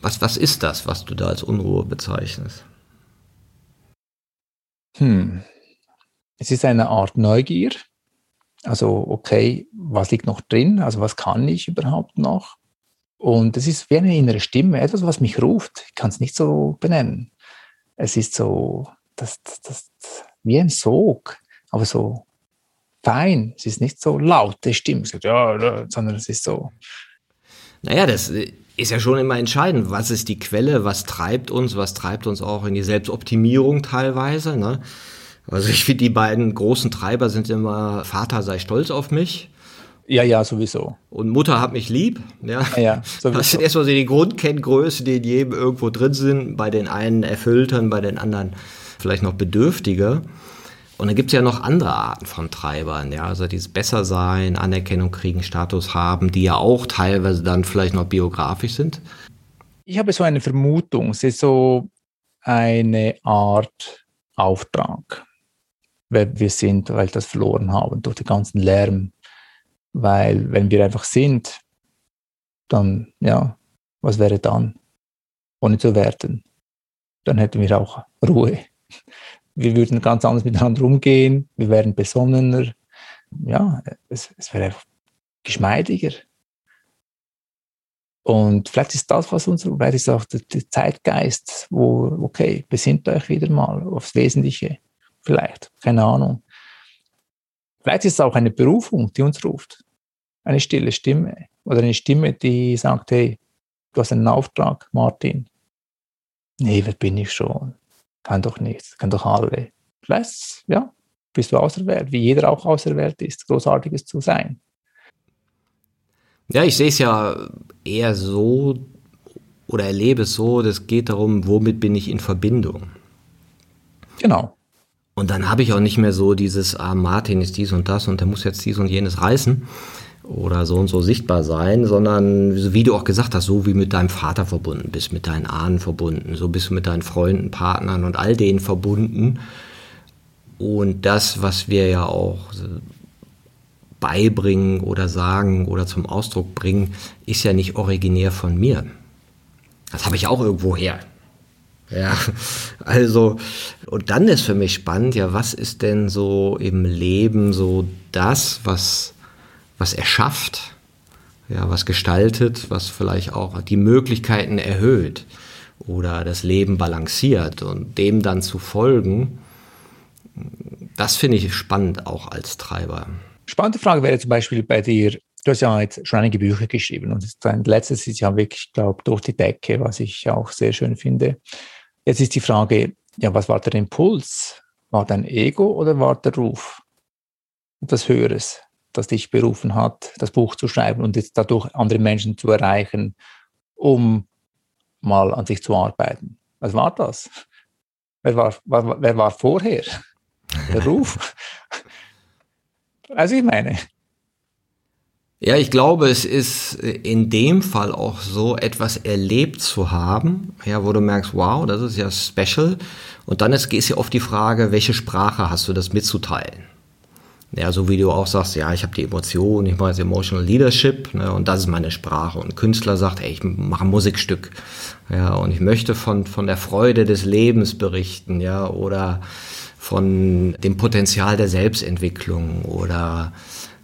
was, was ist das, was du da als Unruhe bezeichnest?
Hm, es ist eine Art Neugier. Also, okay, was liegt noch drin? Also, was kann ich überhaupt noch? Und es ist wie eine innere Stimme, etwas, was mich ruft. Ich kann es nicht so benennen. Es ist so, das, das, wie ein Sog, aber so fein. Es ist nicht so laute Stimme, sondern es ist so.
Naja, das ist ja schon immer entscheidend. Was ist die Quelle? Was treibt uns? Was treibt uns auch in die Selbstoptimierung teilweise? Ne? Also ich finde, die beiden großen Treiber sind immer, Vater sei stolz auf mich.
Ja, ja, sowieso.
Und Mutter hat mich lieb. Ja,
ja, ja
sowieso. Das sind erstmal so die Grundkenngrößen, die in jedem irgendwo drin sind. Bei den einen erfülltern, bei den anderen vielleicht noch bedürftiger. Und dann gibt es ja noch andere Arten von Treibern, ja, also dieses Bessersein, Anerkennung kriegen, Status haben, die ja auch teilweise dann vielleicht noch biografisch sind.
Ich habe so eine Vermutung, es ist so eine Art Auftrag wer wir sind, weil das verloren haben durch den ganzen Lärm. Weil wenn wir einfach sind, dann, ja, was wäre dann? Ohne zu werten. Dann hätten wir auch Ruhe. Wir würden ganz anders miteinander umgehen, wir wären besonnener, ja, es, es wäre geschmeidiger. Und vielleicht ist das, was uns, vielleicht ist auch der, der Zeitgeist, wo, okay, besinnt euch wieder mal aufs Wesentliche. Vielleicht, keine Ahnung. Vielleicht ist es auch eine Berufung, die uns ruft. Eine stille Stimme oder eine Stimme, die sagt, hey, du hast einen Auftrag, Martin. Nee, wer bin ich schon? Kann doch nichts, kann doch alle. Vielleicht, ja, bist du auserwählt, wie jeder auch auserwählt ist, Großartiges zu sein.
Ja, ich sehe es ja eher so oder erlebe es so, das geht darum, womit bin ich in Verbindung.
Genau.
Und dann habe ich auch nicht mehr so dieses, ah, Martin ist dies und das und der muss jetzt dies und jenes reißen oder so und so sichtbar sein, sondern wie du auch gesagt hast, so wie mit deinem Vater verbunden bist, mit deinen Ahnen verbunden, so bist du mit deinen Freunden, Partnern und all denen verbunden. Und das, was wir ja auch beibringen oder sagen oder zum Ausdruck bringen, ist ja nicht originär von mir. Das habe ich auch irgendwo her. Ja, also, und dann ist für mich spannend, ja, was ist denn so im Leben so das, was, was erschafft, ja, was gestaltet, was vielleicht auch die Möglichkeiten erhöht oder das Leben balanciert und dem dann zu folgen, das finde ich spannend auch als Treiber.
Spannende Frage wäre zum Beispiel bei dir, du hast ja jetzt schon einige Bücher geschrieben und dein letztes ist ja wirklich, glaube durch die Decke, was ich auch sehr schön finde. Jetzt ist die Frage, ja, was war der Impuls? War dein Ego oder war der Ruf? Etwas Höheres, das dich berufen hat, das Buch zu schreiben und jetzt dadurch andere Menschen zu erreichen, um mal an sich zu arbeiten. Was war das? Wer war, war wer war vorher? Der Ruf? *laughs* Also ich meine.
Ja, ich glaube, es ist in dem Fall auch so, etwas erlebt zu haben, ja, wo du merkst, wow, das ist ja special. Und dann ist, ist ja oft die Frage, welche Sprache hast du das mitzuteilen? Ja, so wie du auch sagst, ja, ich habe die Emotionen, ich mache jetzt Emotional Leadership ne, und das ist meine Sprache. Und Künstler sagt, ey, ich mache ein Musikstück. Ja, und ich möchte von, von der Freude des Lebens berichten, ja, oder von dem Potenzial der Selbstentwicklung oder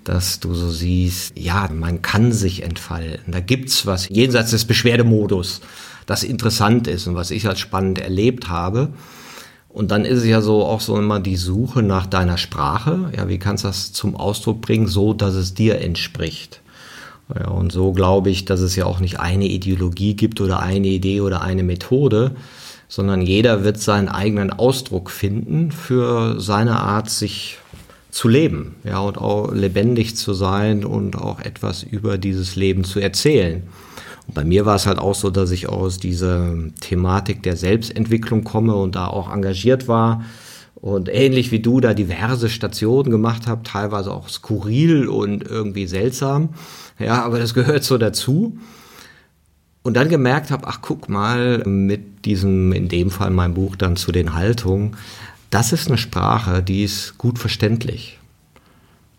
dass du so siehst, ja, man kann sich entfalten. Da gibt's was jenseits des Beschwerdemodus, das interessant ist und was ich als spannend erlebt habe. Und dann ist es ja so auch so immer die Suche nach deiner Sprache. Ja, wie kannst du das zum Ausdruck bringen, so dass es dir entspricht? Ja, und so glaube ich, dass es ja auch nicht eine Ideologie gibt oder eine Idee oder eine Methode, sondern jeder wird seinen eigenen Ausdruck finden für seine Art, sich zu leben, ja, und auch lebendig zu sein und auch etwas über dieses Leben zu erzählen. Und bei mir war es halt auch so, dass ich aus dieser Thematik der Selbstentwicklung komme und da auch engagiert war und ähnlich wie du da diverse Stationen gemacht habe, teilweise auch skurril und irgendwie seltsam. Ja, aber das gehört so dazu und dann gemerkt habe, ach guck mal, mit diesem, in dem Fall mein Buch dann zu den Haltungen, das ist eine Sprache, die ist gut verständlich.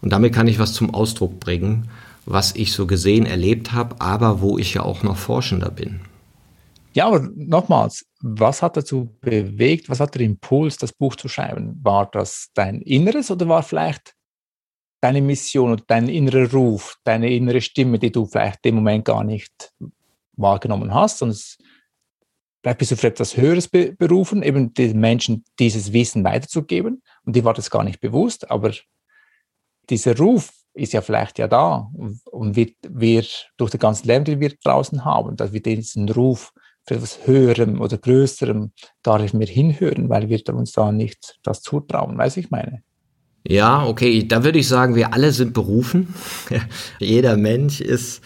Und damit kann ich was zum Ausdruck bringen, was ich so gesehen, erlebt habe, aber wo ich ja auch noch Forschender bin.
Ja, aber nochmals, was hat dazu bewegt, was hat der Impuls, das Buch zu schreiben? War das dein Inneres oder war vielleicht deine Mission und dein innerer Ruf, deine innere Stimme, die du vielleicht im Moment gar nicht wahrgenommen hast, sondern vielleicht bist du für etwas Höheres berufen, eben den Menschen dieses Wissen weiterzugeben. Und die war das gar nicht bewusst, aber dieser Ruf ist ja vielleicht ja da und wird wir durch den ganzen Leben, den wir draußen haben, dass wir diesen Ruf für etwas Höherem oder Größerem gar nicht mehr hinhören, weil wir uns da nicht das zutrauen, weiß ich meine.
Ja, okay, da würde ich sagen, wir alle sind berufen. *laughs* Jeder Mensch ist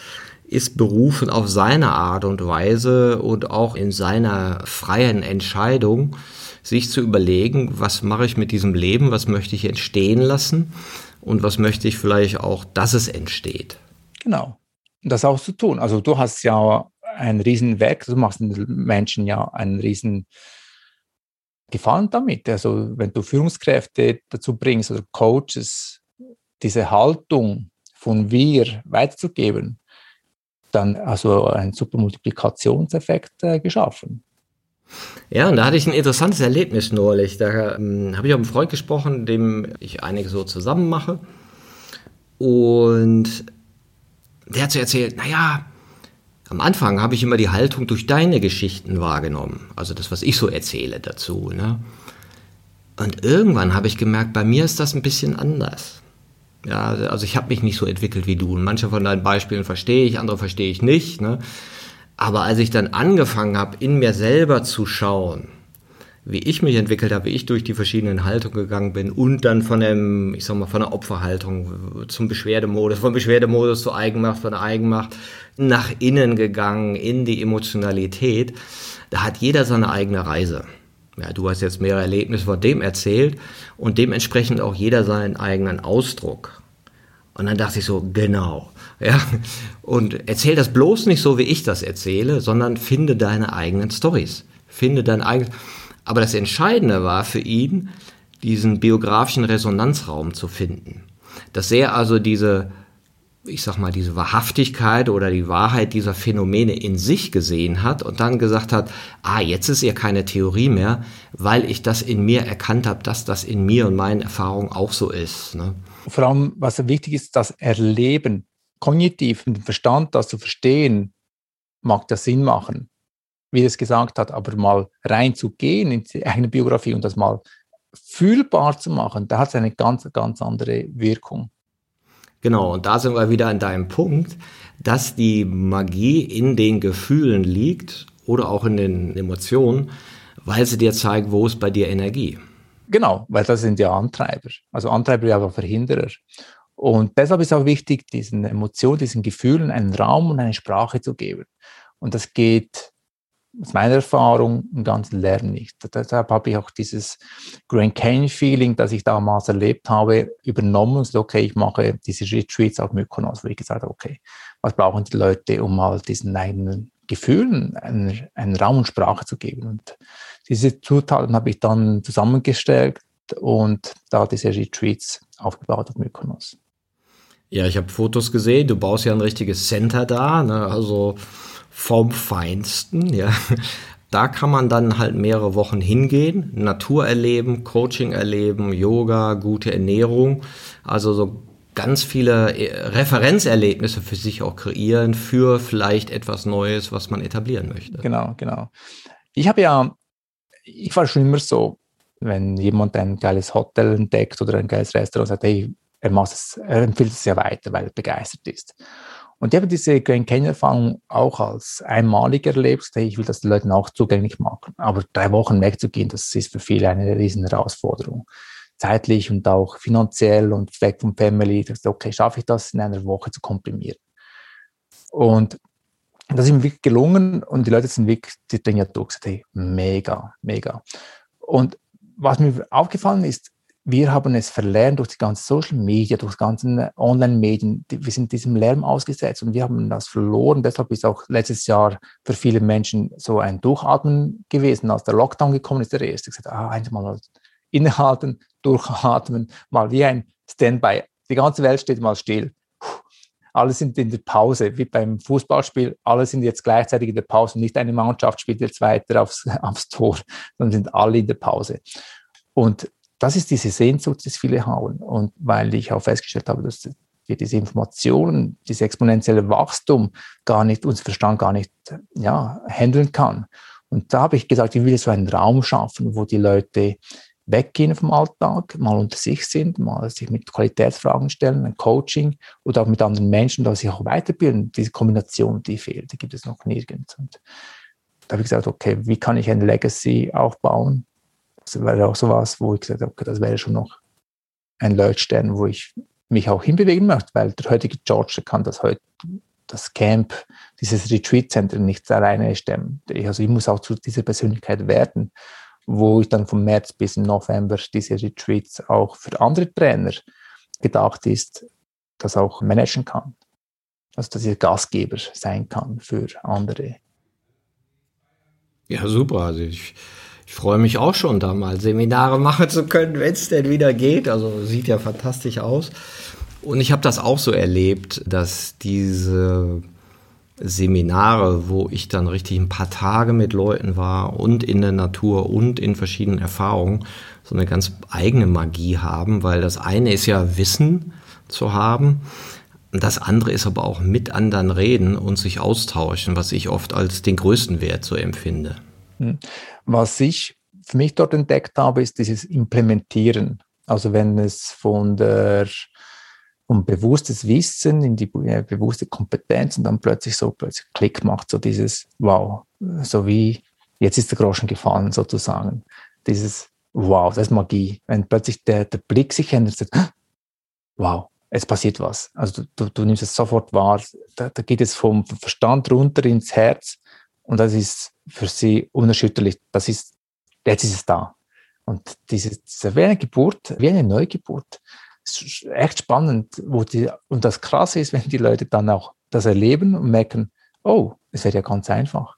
ist berufen auf seine Art und Weise und auch in seiner freien Entscheidung, sich zu überlegen, was mache ich mit diesem Leben, was möchte ich entstehen lassen und was möchte ich vielleicht auch, dass es entsteht.
Genau. Das auch zu tun. Also du hast ja ein Riesenwerk, du machst den Menschen ja einen riesen Gefallen damit. Also wenn du Führungskräfte dazu bringst oder Coaches, diese Haltung von wir weiterzugeben, dann also einen super Multiplikationseffekt äh, geschaffen.
Ja, und da hatte ich ein interessantes Erlebnis neulich. Da ähm, habe ich auch mit einem Freund gesprochen, dem ich einige so zusammen mache. Und der hat so erzählt, naja, am Anfang habe ich immer die Haltung durch deine Geschichten wahrgenommen. Also das, was ich so erzähle dazu. Ne? Und irgendwann habe ich gemerkt, bei mir ist das ein bisschen anders. Ja, also ich habe mich nicht so entwickelt wie du. Und manche von deinen Beispielen verstehe ich, andere verstehe ich nicht. Ne? Aber als ich dann angefangen habe, in mir selber zu schauen, wie ich mich entwickelt habe, wie ich durch die verschiedenen Haltungen gegangen bin und dann von dem, ich sag mal, von der Opferhaltung zum Beschwerdemodus, von Beschwerdemodus zur Eigenmacht, von der Eigenmacht nach innen gegangen, in die Emotionalität, da hat jeder seine eigene Reise. Ja, du hast jetzt mehrere Erlebnisse von dem erzählt und dementsprechend auch jeder seinen eigenen Ausdruck. Und dann dachte ich so, genau. Ja, und erzähl das bloß nicht so, wie ich das erzähle, sondern finde deine eigenen Stories. Finde dein eigenes. Aber das Entscheidende war für ihn, diesen biografischen Resonanzraum zu finden. Dass er also diese, ich sag mal, diese Wahrhaftigkeit oder die Wahrheit dieser Phänomene in sich gesehen hat und dann gesagt hat, ah, jetzt ist ja keine Theorie mehr, weil ich das in mir erkannt habe, dass das in mir und meinen Erfahrungen auch so ist. Ne?
Vor allem, was wichtig ist, das Erleben, kognitiv mit dem Verstand, das zu verstehen, mag das Sinn machen wie er es gesagt hat, aber mal reinzugehen in die eigene Biografie und das mal fühlbar zu machen, da hat es eine ganz, ganz andere Wirkung.
Genau, und da sind wir wieder an deinem Punkt, dass die Magie in den Gefühlen liegt oder auch in den Emotionen, weil sie dir zeigen, wo ist bei dir Energie.
Genau, weil das sind ja Antreiber. Also Antreiber, aber Verhinderer. Und deshalb ist auch wichtig, diesen Emotionen, diesen Gefühlen einen Raum und eine Sprache zu geben. Und das geht aus meiner Erfahrung im ganzen Lernen nicht. Deshalb habe ich auch dieses Grand Canyon-Feeling, das ich damals erlebt habe, übernommen und gesagt, okay, ich mache diese Retreats auf Mykonos, wo ich gesagt habe, okay, was brauchen die Leute, um mal diesen eigenen Gefühlen einen, einen Raum und Sprache zu geben. Und diese Zutaten habe ich dann zusammengestellt und da diese Retreats aufgebaut auf Mykonos.
Ja, ich habe Fotos gesehen, du baust ja ein richtiges Center da, ne? also vom Feinsten, ja. Da kann man dann halt mehrere Wochen hingehen, Natur erleben, Coaching erleben, Yoga, gute Ernährung, also so ganz viele äh, Referenzerlebnisse für sich auch kreieren, für vielleicht etwas Neues, was man etablieren möchte.
Genau, genau. Ich habe ja, ich war schon immer so, wenn jemand ein geiles Hotel entdeckt oder ein geiles Restaurant, sagt, hey, er, macht es, er empfiehlt es ja weiter, weil er begeistert ist. Und ich habe diese Grand Canyon-Erfahrung auch als einmalig erlebt. Ich will das den Leuten auch zugänglich machen. Aber drei Wochen wegzugehen, das ist für viele eine riesen Herausforderung. Zeitlich und auch finanziell und weg vom Family. Ist, okay, schaffe ich das in einer Woche zu komprimieren? Und das ist mir wirklich gelungen und die Leute sind wirklich, die Dinge durchgesagt, hey, mega, mega. Und was mir aufgefallen ist, wir haben es verlernt durch die ganzen Social Media, durch die ganzen Online-Medien. Wir sind diesem Lärm ausgesetzt und wir haben das verloren. Deshalb ist auch letztes Jahr für viele Menschen so ein Durchatmen gewesen. Als der Lockdown gekommen ist, der erste gesagt, ah, einfach mal innehalten, *laughs* durchatmen, mal wie ein Standby. Die ganze Welt steht mal still. Alle sind in der Pause, wie beim Fußballspiel. Alle sind jetzt gleichzeitig in der Pause. Nicht eine Mannschaft spielt jetzt weiter aufs, *laughs* aufs Tor, sondern sind alle in der Pause. Und das ist diese Sehnsucht, die viele haben. Und weil ich auch festgestellt habe, dass wir diese Informationen, dieses exponentielle Wachstum gar nicht, unser Verstand gar nicht, ja, handeln kann. Und da habe ich gesagt, ich will so einen Raum schaffen, wo die Leute weggehen vom Alltag, mal unter sich sind, mal sich mit Qualitätsfragen stellen, ein Coaching oder auch mit anderen Menschen, da sich auch weiterbilden. Diese Kombination, die fehlt, die gibt es noch nirgends. Und da habe ich gesagt, okay, wie kann ich ein Legacy aufbauen, das wäre auch sowas, wo ich gesagt habe, okay, das wäre schon noch ein Leuchtstern, wo ich mich auch hinbewegen möchte, weil der heutige George kann das heute, das Camp, dieses Retreat-Center nicht alleine stemmen. Also ich muss auch zu dieser Persönlichkeit werden, wo ich dann vom März bis November diese Retreats auch für andere Trainer gedacht ist, das auch managen kann. Also dass ich Gastgeber sein kann für andere.
Ja, super. Also ich ich freue mich auch schon, da mal Seminare machen zu können, wenn es denn wieder geht. Also sieht ja fantastisch aus. Und ich habe das auch so erlebt, dass diese Seminare, wo ich dann richtig ein paar Tage mit Leuten war und in der Natur und in verschiedenen Erfahrungen, so eine ganz eigene Magie haben, weil das eine ist ja Wissen, zu haben. Das andere ist aber auch mit anderen reden und sich austauschen, was ich oft als den größten Wert so empfinde.
Hm. Was ich für mich dort entdeckt habe, ist dieses Implementieren. Also wenn es von der um bewusstes Wissen in die ja, bewusste Kompetenz und dann plötzlich so plötzlich Klick macht, so dieses Wow, so wie jetzt ist der Groschen gefallen sozusagen. Dieses Wow, das ist Magie. Wenn plötzlich der, der Blick sich ändert, sagt, *gasps* wow, es passiert was. Also du, du nimmst es sofort wahr. Da, da geht es vom Verstand runter ins Herz und das ist für sie unerschütterlich. Das ist, jetzt ist es da. Und diese, diese wie eine Geburt, wie eine Neugeburt, ist echt spannend. Wo die, und das Krasse ist, *laughs* wenn die Leute dann auch das erleben und merken, oh, es wäre ja ganz einfach.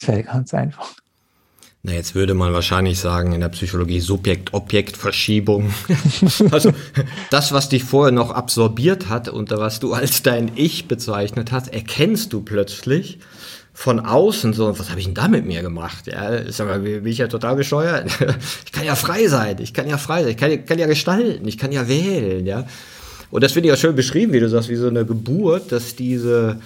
Es wäre ganz einfach.
Na, jetzt würde man wahrscheinlich sagen in der Psychologie Subjekt-Objekt-Verschiebung. *laughs* also das, was dich vorher noch absorbiert hat und was du als dein Ich bezeichnet hast, erkennst du plötzlich von außen so, was habe ich denn da mit mir gemacht? Ja, ist aber, bin ich ja total bescheuert. *laughs* Ich kann ja frei sein, ich kann ja frei sein, ich kann, kann ja gestalten, ich kann ja wählen, ja. Und das finde ich ja schön beschrieben, wie du sagst, wie so eine Geburt, dass diese,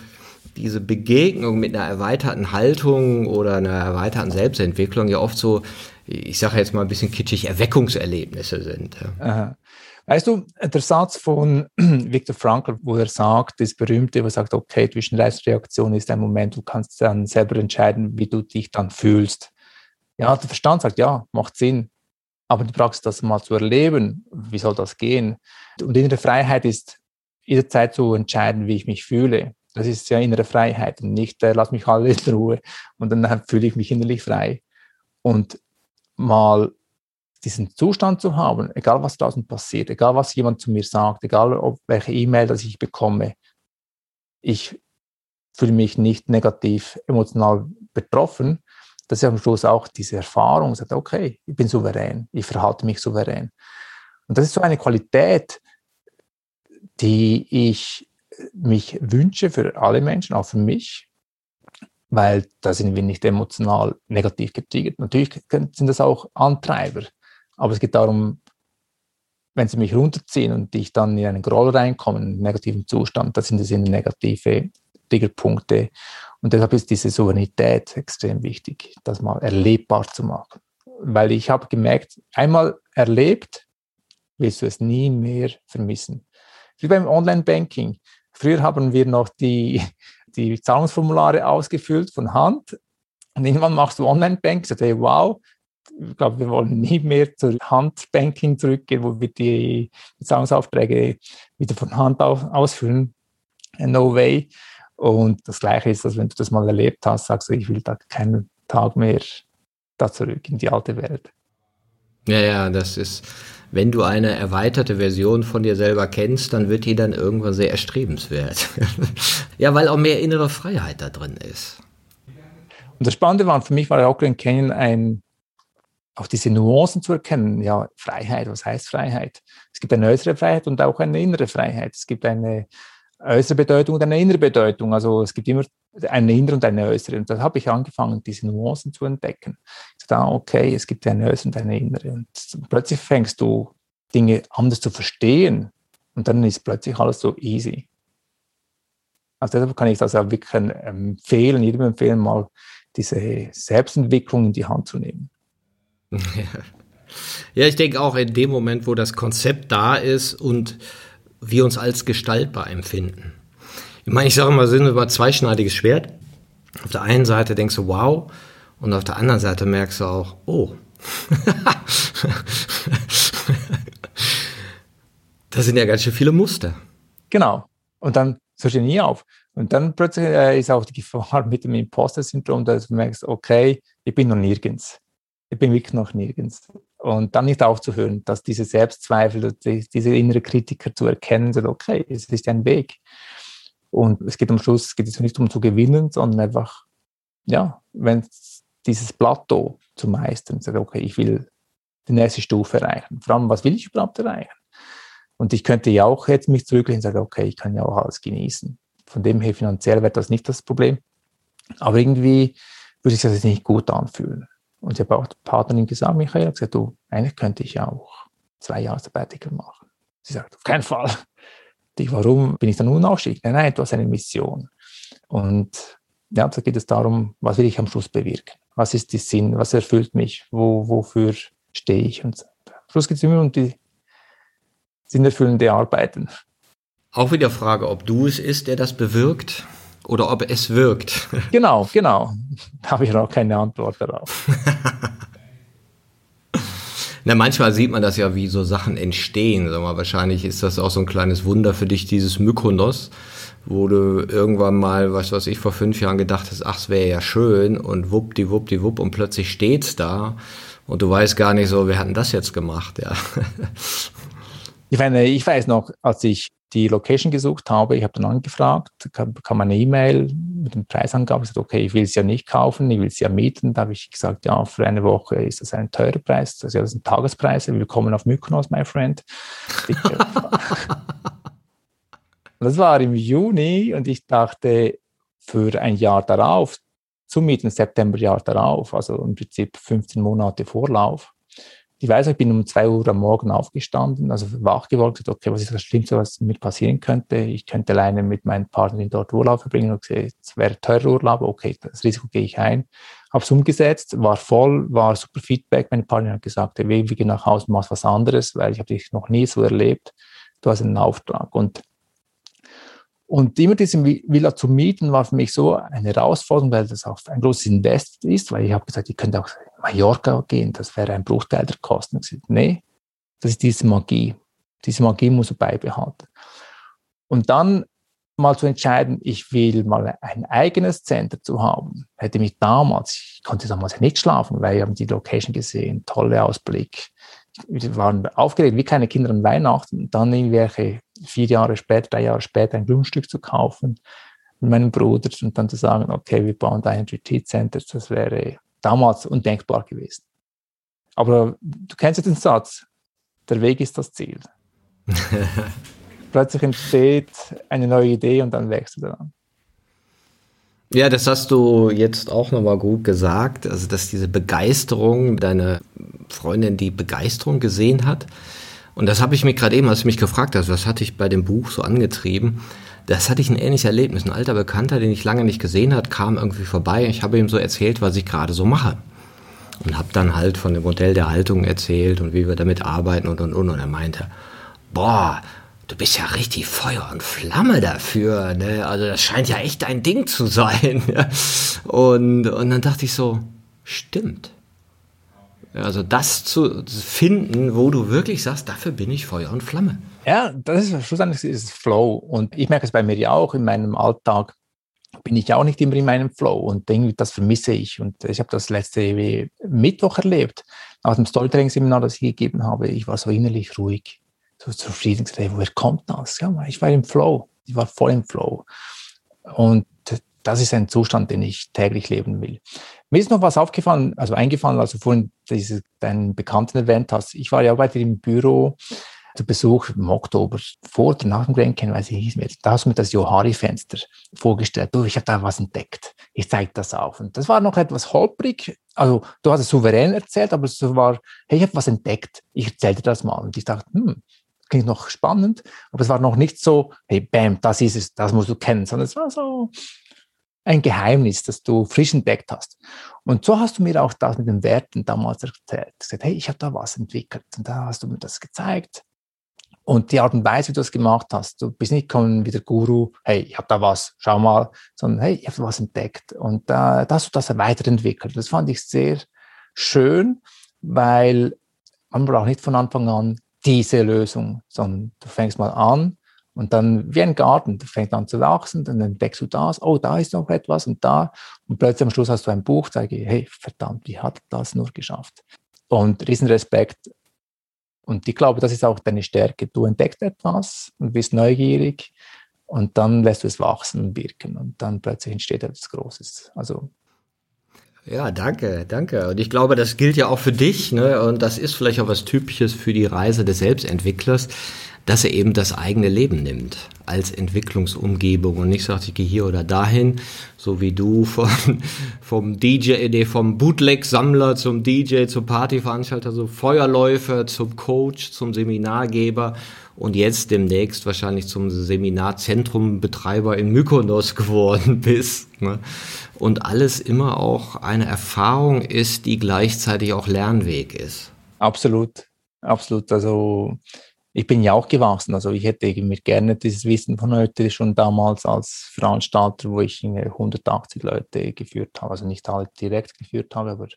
diese Begegnung mit einer erweiterten Haltung oder einer erweiterten Selbstentwicklung ja oft so, ich sage jetzt mal ein bisschen kitschig, Erweckungserlebnisse sind.
Ja. Weißt du, der Satz von *clears throat* Viktor Frankl, wo er sagt, das berühmte, wo er sagt, okay, zwischen Leistungsreaktion ist ein Moment, du kannst dann selber entscheiden, wie du dich dann fühlst. Ja, der Verstand sagt, ja, macht Sinn. Aber die Praxis, das mal zu erleben, wie soll das gehen? Und innere Freiheit ist jederzeit zu entscheiden, wie ich mich fühle. Das ist ja innere Freiheit und nicht, äh, lass mich alle in Ruhe und dann fühle ich mich innerlich frei. Und mal diesen Zustand zu haben, egal was draußen passiert, egal was jemand zu mir sagt, egal ob welche E-Mail, das ich bekomme, ich fühle mich nicht negativ emotional betroffen. Das ist am Schluss auch diese Erfahrung, sagt, okay, ich bin souverän, ich verhalte mich souverän. Und das ist so eine Qualität, die ich mich wünsche für alle Menschen, auch für mich, weil da sind wir nicht emotional negativ getriggert. Natürlich sind das auch Antreiber, aber es geht darum, wenn sie mich runterziehen und ich dann in einen Groll reinkomme, in einen negativen Zustand, das sind das in negative Triggerpunkte. Und deshalb ist diese Souveränität extrem wichtig, das mal erlebbar zu machen. Weil ich habe gemerkt, einmal erlebt, willst du es nie mehr vermissen. Wie beim Online-Banking. Früher haben wir noch die, die Zahlungsformulare ausgefüllt von Hand. Und irgendwann machst du Online-Banking, sagst, hey, wow, ich glaube, wir wollen nie mehr zur Handbanking zurückgehen, wo wir die Zahlungsaufträge wieder von Hand ausfüllen. No way. Und das Gleiche ist, dass wenn du das mal erlebt hast, sagst du, ich will da keinen Tag mehr da zurück in die alte Welt.
Ja, ja, das ist, wenn du eine erweiterte Version von dir selber kennst, dann wird die dann irgendwann sehr erstrebenswert. *laughs* ja, weil auch mehr innere Freiheit da drin ist.
Und das Spannende war, für mich war auch Grand Canyon ein auch diese Nuancen zu erkennen. Ja, Freiheit, was heißt Freiheit? Es gibt eine äußere Freiheit und auch eine innere Freiheit. Es gibt eine äußere Bedeutung und eine innere Bedeutung. Also es gibt immer eine innere und eine äußere. Und da habe ich angefangen, diese Nuancen zu entdecken. Da, okay, es gibt eine äußere und eine innere. Und plötzlich fängst du Dinge anders zu verstehen. Und dann ist plötzlich alles so easy. Also deshalb kann ich das auch wirklich empfehlen, jedem empfehlen, mal diese Selbstentwicklung in die Hand zu nehmen. *laughs*
Ja, ich denke auch in dem Moment, wo das Konzept da ist und wir uns als gestaltbar empfinden. Ich meine, ich sage mal, sind über zweischneidiges Schwert. Auf der einen Seite denkst du, wow, und auf der anderen Seite merkst du auch, oh. *laughs* das sind ja ganz schön viele Muster.
Genau. Und dann hörst du nie auf. Und dann plötzlich äh, ist auch die Gefahr *laughs* mit dem Imposter-Syndrom, dass du merkst, okay, ich bin noch nirgends bin wirklich noch nirgends. Und dann nicht aufzuhören, dass diese Selbstzweifel, diese innere Kritiker zu erkennen, sind, okay, es ist ein Weg. Und es geht am Schluss, es geht jetzt nicht um zu gewinnen, sondern einfach, ja, wenn dieses Plateau zu meistern, sagt, okay, ich will die nächste Stufe erreichen. Vor allem, was will ich überhaupt erreichen? Und ich könnte ja auch jetzt mich zurücklehnen und sagen, okay, ich kann ja auch alles genießen. Von dem her finanziell wäre das nicht das Problem. Aber irgendwie würde sich das jetzt nicht gut anfühlen. Und ich habe auch der Partnerin gesagt, Michael, gesagt, du, eigentlich könnte ich ja auch zwei Jahre Sabbatical machen. Sie sagt, auf keinen Fall. *laughs* dich, warum bin ich dann unausstieg? Nein, nein, du hast eine Mission. Und ja, da geht es darum, was will ich am Schluss bewirken? Was ist die Sinn? Was erfüllt mich? Wo, wofür stehe ich? Und am Schluss geht es immer um die sinnerfüllende Arbeiten.
Auch wieder Frage, ob du es ist, der das bewirkt oder ob es wirkt. *laughs*
Genau, genau. Da habe ich noch keine Antwort darauf. *laughs*
Na, manchmal sieht man das ja, wie so Sachen entstehen. Sag mal, wahrscheinlich ist das auch so ein kleines Wunder für dich, dieses Mykonos, wo du irgendwann mal, was weiß ich, vor fünf Jahren gedacht hast, ach, es wäre ja schön und wupp, die wupp, die wupp und plötzlich steht's da und du weißt gar nicht so, wir hatten das jetzt gemacht, ja. *laughs*
Ich meine, ich weiß noch, als ich die Location gesucht habe, ich habe dann angefragt, kam, eine E-Mail mit dem Preisangabe, gesagt, okay, ich will es ja nicht kaufen, ich will es ja mieten. Da habe ich gesagt, ja, für eine Woche ist das ein teurer Preis, das ist ja das sind Tagespreise, willkommen auf Mykonos, my friend. *laughs* das war im Juni und ich dachte, für ein Jahr darauf, zu mieten, September Jahr darauf, also im Prinzip 15 Monate Vorlauf, ich weiß, ich bin um zwei Uhr am Morgen aufgestanden, also wach geworden, gesagt, okay, was ist das Schlimmste, was mir passieren könnte? Ich könnte alleine mit meinen Partnerin dort Urlaub verbringen und gesagt, es wäre teurer Urlaub, okay, das Risiko gehe ich ein. Habe es umgesetzt, war voll, war super Feedback. Meine Partnerin hat gesagt, hey, wir gehen nach Hause, machst was anderes, weil ich habe dich noch nie so erlebt. Du hast einen Auftrag. Und und immer diese Villa zu mieten war für mich so eine Herausforderung, weil das auch ein großes Invest ist, weil ich habe gesagt, ich könnte auch Mallorca gehen, das wäre ein Bruchteil der Kosten. Nee, das ist diese Magie. Diese Magie muss er beibehalten. Und dann mal zu entscheiden, ich will mal ein eigenes Center zu haben, hätte mich damals, ich konnte damals nicht schlafen, weil wir haben die Location gesehen, tolle Ausblick. Wir waren aufgeregt wie keine Kinder an Weihnachten. Und dann irgendwelche vier Jahre später, drei Jahre später ein Grundstück zu kaufen mit meinem Bruder und dann zu sagen, okay, wir bauen da ein Retreat-Center, das wäre damals undenkbar gewesen. Aber du kennst ja den Satz, der Weg ist das Ziel. *laughs* Plötzlich entsteht eine neue Idee und dann wächst du daran.
Ja, das hast du jetzt auch nochmal gut gesagt. Also, dass diese Begeisterung, deine Freundin die Begeisterung gesehen hat, und das habe ich mir gerade eben, als du mich gefragt hast, was hatte ich bei dem Buch so angetrieben, das hatte ich ein ähnliches Erlebnis. Ein alter Bekannter, den ich lange nicht gesehen hat, kam irgendwie vorbei. Ich habe ihm so erzählt, was ich gerade so mache. Und habe dann halt von dem Modell der Haltung erzählt und wie wir damit arbeiten und und und. Und er meinte, boah, du bist ja richtig Feuer und Flamme dafür. Ne? Also das scheint ja echt dein Ding zu sein. *laughs* und, und dann dachte ich so, stimmt. Also das zu finden, wo du wirklich sagst, dafür bin ich Feuer und Flamme.
Ja, das ist schlussendlich ist Flow. Und ich merke es bei mir ja auch in meinem Alltag bin ich auch nicht immer in meinem Flow und irgendwie das vermisse ich. Und ich habe das letzte Mittwoch erlebt, nach dem Storytelling-Seminar, das ich gegeben habe. Ich war so innerlich ruhig, so zufrieden. Woher kommt das? Ja, ich war im Flow. Ich war voll im Flow. Und das ist ein Zustand, den ich täglich leben will. Mir ist noch was aufgefallen, also eingefallen, also vorhin diese, deinen Bekannten erwähnt hast. Ich war ja bei dir im Büro zu Besuch im Oktober vor oder nach dem Grand Canyon, weiß ich. Da hast du mir das Johari-Fenster vorgestellt. Du, ich habe da was entdeckt. Ich zeige das auf. Und das war noch etwas holprig. Also du hast es souverän erzählt, aber es war, hey, ich habe was entdeckt. Ich erzählte das mal. Und ich dachte, hm, klingt noch spannend. Aber es war noch nicht so, hey, bam, das ist es, das musst du kennen, sondern es war so, ein Geheimnis, das du frisch entdeckt hast. Und so hast du mir auch das mit den Werten damals erzählt. Gesagt, hey, ich habe da was entwickelt. Und da hast du mir das gezeigt. Und die Art und Weise, wie du das gemacht hast, du bist nicht gekommen wie der Guru, hey, ich habe da was, schau mal, sondern hey, ich habe was entdeckt. Und da, da hast du das weiterentwickelt. Das fand ich sehr schön, weil man braucht nicht von Anfang an diese Lösung, sondern du fängst mal an und dann wie ein Garten, der fängt an zu wachsen, dann entdeckst du das, oh, da ist noch etwas und da. Und plötzlich am Schluss hast du ein Buch, sage ich, hey, verdammt, wie hat das nur geschafft? Und Riesenrespekt. Und ich glaube, das ist auch deine Stärke. Du entdeckst etwas und bist neugierig und dann lässt du es wachsen und wirken und dann plötzlich entsteht etwas Großes. Also
ja, danke, danke. Und ich glaube, das gilt ja auch für dich, ne? Und das ist vielleicht auch was Typisches für die Reise des Selbstentwicklers, dass er eben das eigene Leben nimmt als Entwicklungsumgebung und nicht sagt, ich gehe hier oder dahin, so wie du von, *laughs* vom DJ, nee, vom Bootleg-Sammler zum DJ, zum Partyveranstalter, so Feuerläufer, zum Coach, zum Seminargeber und jetzt demnächst wahrscheinlich zum Seminarzentrumbetreiber in Mykonos *laughs* geworden bist. Ne? Und alles immer auch eine Erfahrung ist, die gleichzeitig auch Lernweg ist.
Absolut, absolut. Also ich bin ja auch gewachsen. Also ich hätte mir gerne dieses Wissen von heute schon damals als Veranstalter, wo ich 180 Leute geführt habe, also nicht alle direkt geführt habe, aber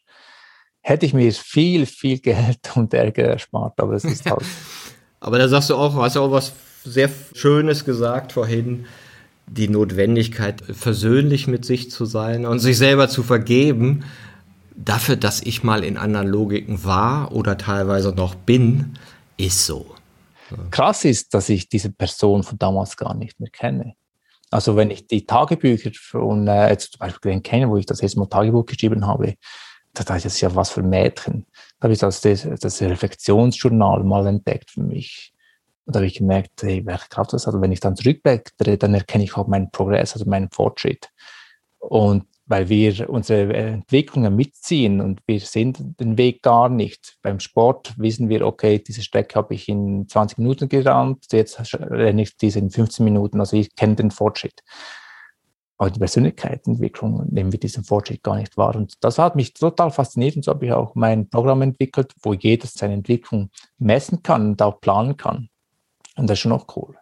hätte ich mir viel, viel *laughs* Geld und Ärger erspart, aber es ist halt *laughs*
Aber da sagst du auch, hast du auch was sehr Schönes gesagt vorhin, die Notwendigkeit, versöhnlich mit sich zu sein und sich selber zu vergeben, dafür, dass ich mal in anderen Logiken war oder teilweise noch bin, ist so.
Krass ist, dass ich diese Person von damals gar nicht mehr kenne. Also wenn ich die Tagebücher von äh, jetzt zum Beispiel kenne, wo ich das erste Mal Tagebuch geschrieben habe, da dachte ich, das ist ja was für Mädchen. Da habe ich das, das Reflexionsjournal mal entdeckt für mich. Und da habe ich gemerkt, hey, welche Kraft das hat. Und wenn ich dann zurückblättere, dann erkenne ich auch meinen Progress, also meinen Fortschritt. Und weil wir unsere Entwicklungen mitziehen und wir sehen den Weg gar nicht. Beim Sport wissen wir, okay, diese Strecke habe ich in 20 Minuten gerannt, jetzt renne ich diese in 15 Minuten, also ich kenne den Fortschritt. Aber die Persönlichkeitsentwicklung nehmen wir diesen Fortschritt gar nicht wahr. Und das hat mich total fasziniert und so habe ich auch mein Programm entwickelt, wo jeder seine Entwicklung messen kann und auch planen kann. Und das ist schon auch cool.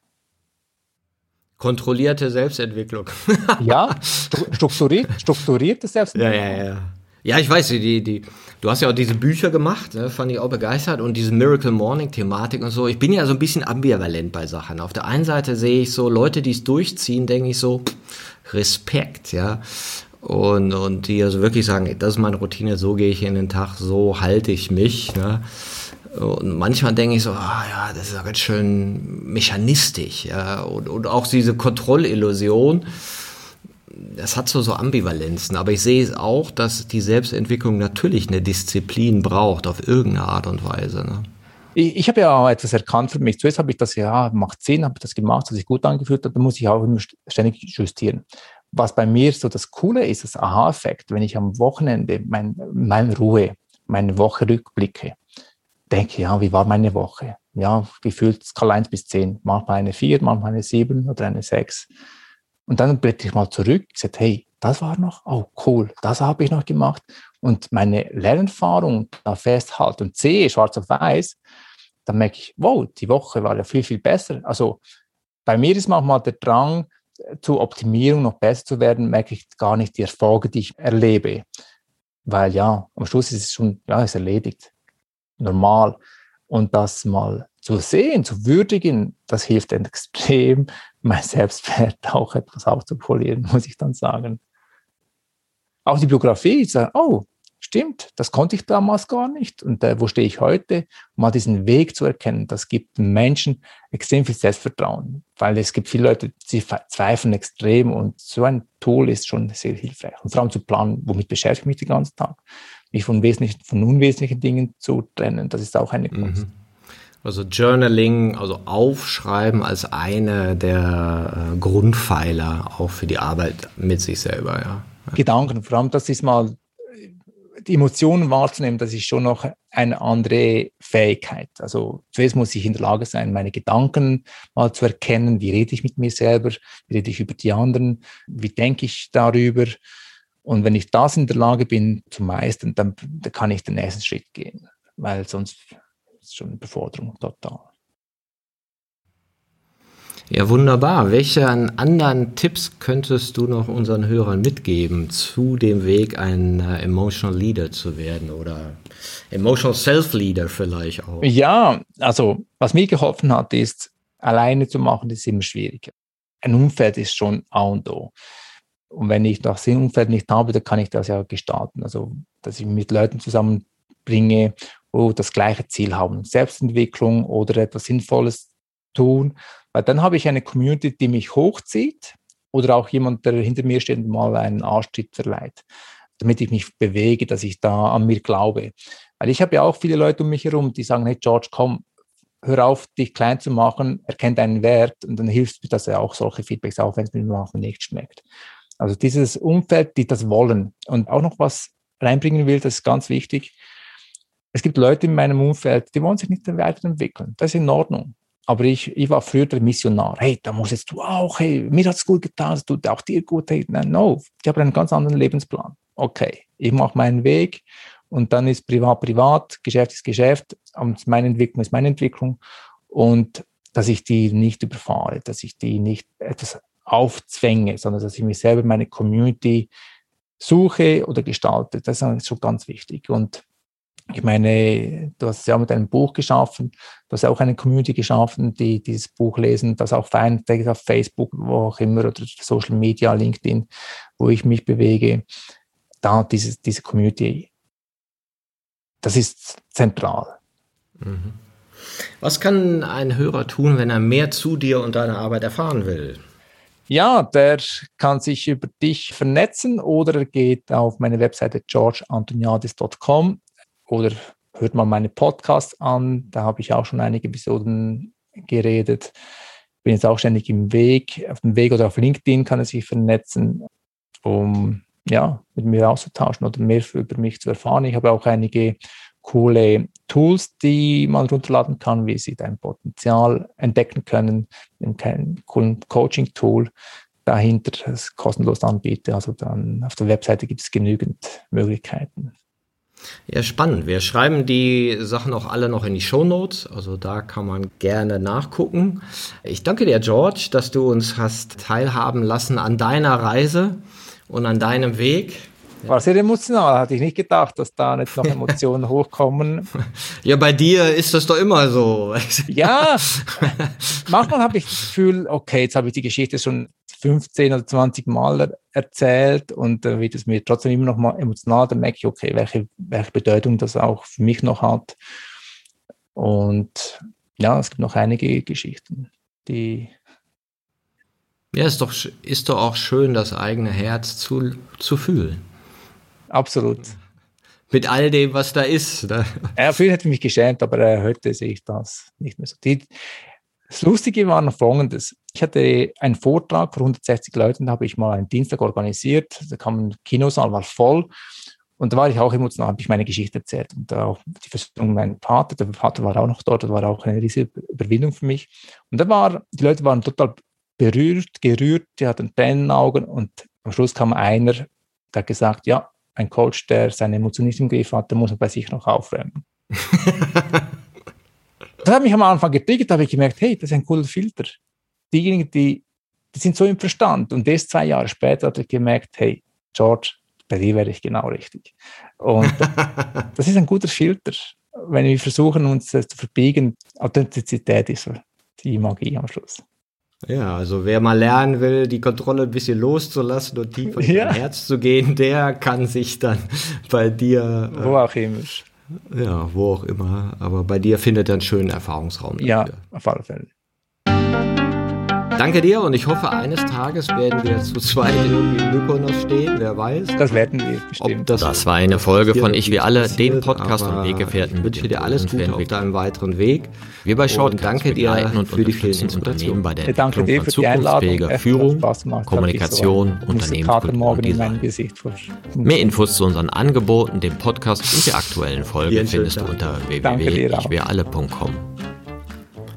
Kontrollierte Selbstentwicklung. *laughs*
ja, strukturiert, strukturierte Selbstentwicklung.
Ja, ja, ja. Ja, ich weiß, die, die, du hast ja auch diese Bücher gemacht, ne, fand ich auch begeistert und diese Miracle Morning Thematik und so. Ich bin ja so ein bisschen ambivalent bei Sachen. Auf der einen Seite sehe ich so Leute, die es durchziehen, denke ich so, Respekt, ja. Und, und die also wirklich sagen, das ist meine Routine, so gehe ich in den Tag, so halte ich mich. Ne? Und manchmal denke ich so, ah ja, das ist ja ganz schön mechanistisch, ja. Und, und auch diese Kontrollillusion, das hat so, so Ambivalenzen. Aber ich sehe es auch, dass die Selbstentwicklung natürlich eine Disziplin braucht, auf irgendeine Art und Weise. Ne?
Ich, ich habe ja auch etwas erkannt für mich. Zuerst habe ich das ja, macht Sinn, habe das gemacht, hat sich gut angefühlt hat, dann muss ich auch immer ständig justieren. Was bei mir so das Coole ist, das Aha-Effekt, wenn ich am Wochenende mein, meine Ruhe, meine Woche rückblicke, denke, ja, wie war meine Woche? Ja, gefühlt Skala 1 bis 10, manchmal eine 4, manchmal eine 7 oder eine 6. Und dann blätter ich mal zurück, gesagt, hey, das war noch, oh cool, das habe ich noch gemacht. Und meine Lernerfahrung da festhalten und sehe, schwarz auf weiß, dann merke ich, wow, die Woche war ja viel, viel besser. Also bei mir ist manchmal der Drang zur Optimierung noch besser zu werden, merke ich gar nicht die Erfolge, die ich erlebe. Weil ja, am Schluss ist es schon, ja, ist erledigt. Normal. Und das mal zu sehen, zu würdigen, das hilft *laughs* extrem, mein Selbstwert auch etwas aufzupolieren, *laughs* muss ich dann sagen. Auch die Biografie, ich sage, oh, stimmt, das konnte ich damals gar nicht. Und äh, wo stehe ich heute? Mal diesen Weg zu erkennen, das gibt Menschen extrem viel Selbstvertrauen, weil es gibt viele Leute, die zweifeln extrem und so ein Tool ist schon sehr hilfreich. Und vor allem zu planen, womit beschäftige ich mich den ganzen Tag, mich von wesentlichen, von unwesentlichen Dingen zu trennen, das ist auch eine Kunst. Mhm.
Also Journaling, also Aufschreiben als eine der äh, Grundpfeiler auch für die Arbeit mit sich selber, ja.
Gedanken, vor allem das ist mal die Emotionen wahrzunehmen, das ist schon noch eine andere Fähigkeit. Also zuerst muss ich in der Lage sein, meine Gedanken mal zu erkennen. Wie rede ich mit mir selber? Wie rede ich über die anderen? Wie denke ich darüber? Und wenn ich das in der Lage bin zu meistern, dann, dann kann ich den nächsten Schritt gehen, weil sonst ist es schon eine Beforderung total.
Ja, wunderbar. Welche anderen Tipps könntest du noch unseren Hörern mitgeben zu dem Weg, ein äh, Emotional Leader zu werden oder Emotional Self-Leader vielleicht auch?
Ja, also was mir geholfen hat, ist, alleine zu machen, ist immer schwierig. Ein Umfeld ist schon A und O. Und wenn ich das Umfeld nicht habe, dann kann ich das ja gestalten. Also, dass ich mit Leuten zusammenbringe, wo das gleiche Ziel haben, Selbstentwicklung oder etwas Sinnvolles tun weil dann habe ich eine Community, die mich hochzieht oder auch jemand, der hinter mir steht und mal einen Arschtritt verleiht, damit ich mich bewege, dass ich da an mir glaube. Weil ich habe ja auch viele Leute um mich herum, die sagen, hey George, komm, hör auf, dich klein zu machen, erkenn deinen Wert und dann hilft mir das ja auch solche Feedbacks, auch wenn es mir manchmal nicht schmeckt. Also dieses Umfeld, die das wollen. Und auch noch was reinbringen will, das ist ganz wichtig. Es gibt Leute in meinem Umfeld, die wollen sich nicht weiterentwickeln. Das ist in Ordnung. Aber ich, ich war früher der Missionar. Hey, da musst jetzt du auch. Hey, mir hat es gut getan, es tut auch dir gut. Hey, nein, no, ich habe einen ganz anderen Lebensplan. Okay, ich mache meinen Weg und dann ist privat privat, Geschäft ist Geschäft und meine Entwicklung ist meine Entwicklung und dass ich die nicht überfahre, dass ich die nicht etwas aufzwänge, sondern dass ich mich selber meine Community suche oder gestalte. Das ist schon ganz wichtig. Und ich meine, du hast ja mit einem Buch geschaffen, du hast auch eine Community geschaffen, die dieses Buch lesen, das auch fein auf Facebook, wo auch immer, oder Social Media, LinkedIn, wo ich mich bewege. Da diese, diese Community, das ist zentral.
Mhm. Was kann ein Hörer tun, wenn er mehr zu dir und deiner Arbeit erfahren will?
Ja, der kann sich über dich vernetzen oder geht auf meine Webseite georgeantoniadis.com oder hört mal meine Podcasts an. Da habe ich auch schon einige Episoden geredet. Bin jetzt auch ständig im Weg, auf dem Weg oder auf LinkedIn kann er sich vernetzen, um ja, mit mir auszutauschen oder mehr über mich zu erfahren. Ich habe auch einige coole Tools, die man runterladen kann, wie sie dein Potenzial entdecken können. Ein coolen Coaching-Tool dahinter, das kostenlos anbiete. Also dann auf der Webseite gibt es genügend Möglichkeiten.
Ja, spannend. Wir schreiben die Sachen auch alle noch in die Show Notes, also da kann man gerne nachgucken. Ich danke dir, George, dass du uns hast teilhaben lassen an deiner Reise und an deinem Weg.
War sehr emotional, hatte ich nicht gedacht, dass da nicht noch Emotionen *laughs* hochkommen.
Ja, bei dir ist das doch immer so.
ja, *laughs* manchmal habe ich das Gefühl, okay, jetzt habe ich die Geschichte schon 15 oder 20 Mal erzählt und äh, wird es mir trotzdem immer noch mal emotional, dann merke ich, okay, welche, welche Bedeutung das auch für mich noch hat. Und ja, es gibt noch einige Geschichten, die
ja, ist doch, ist doch auch schön, das eigene Herz zu, zu fühlen.
Absolut.
Mit all dem, was da ist. Ne?
Ja, früher hätte ich mich geschämt, aber äh, heute sehe ich das nicht mehr so. Die, das Lustige war noch folgendes. Ich hatte einen Vortrag vor 160 Leuten, da habe ich mal einen Dienstag organisiert. Da kam ein Kinosaal, war voll. Und da war ich auch emotional, habe ich meine Geschichte erzählt. Und auch die Versorgung meinem Vater, der Vater war auch noch dort, das war auch eine riesige Überwindung für mich. Und da war, die Leute waren total berührt, gerührt, die hatten Tränenaugen und am Schluss kam einer, der hat gesagt, ja, ein Coach, der seine Emotionen nicht im Griff hat, der muss bei sich noch aufräumen. *laughs* das hat mich am Anfang getriggert, da habe ich gemerkt, hey, das ist ein cooler Filter. Diejenigen, die, die sind so im Verstand. Und erst zwei Jahre später hat ich gemerkt, hey, George, bei dir wäre ich genau richtig. Und *laughs* das ist ein guter Filter. Wenn wir versuchen, uns das zu verbiegen, Authentizität ist die Magie am Schluss.
Ja, also wer mal lernen will, die Kontrolle ein bisschen loszulassen und tiefer ja. ins Herz zu gehen, der kann sich dann bei dir.
Wo auch immer.
Ja, wo auch immer. Aber bei dir findet er einen schönen Erfahrungsraum.
Dafür. Ja, auf alle Fälle.
Danke dir und ich hoffe, eines Tages werden wir zu zweit irgendwie in Mykonos stehen, wer weiß.
Das werden wir bestimmt.
Das, das, war eine Folge von Ich wir alle, dem Podcast und Weggefährten. Ich wünsche dir alles Gute auf deinem weiteren Weg. Wir bei Short danke dir und für die vielen Unternehmen bei der Entwicklung von zukunftsfähiger Führung, Kommunikation, so Unternehmenskultur Mehr Infos zu unseren Angeboten, dem Podcast und der aktuellen Folge findest du unter www.ichwiralle.com.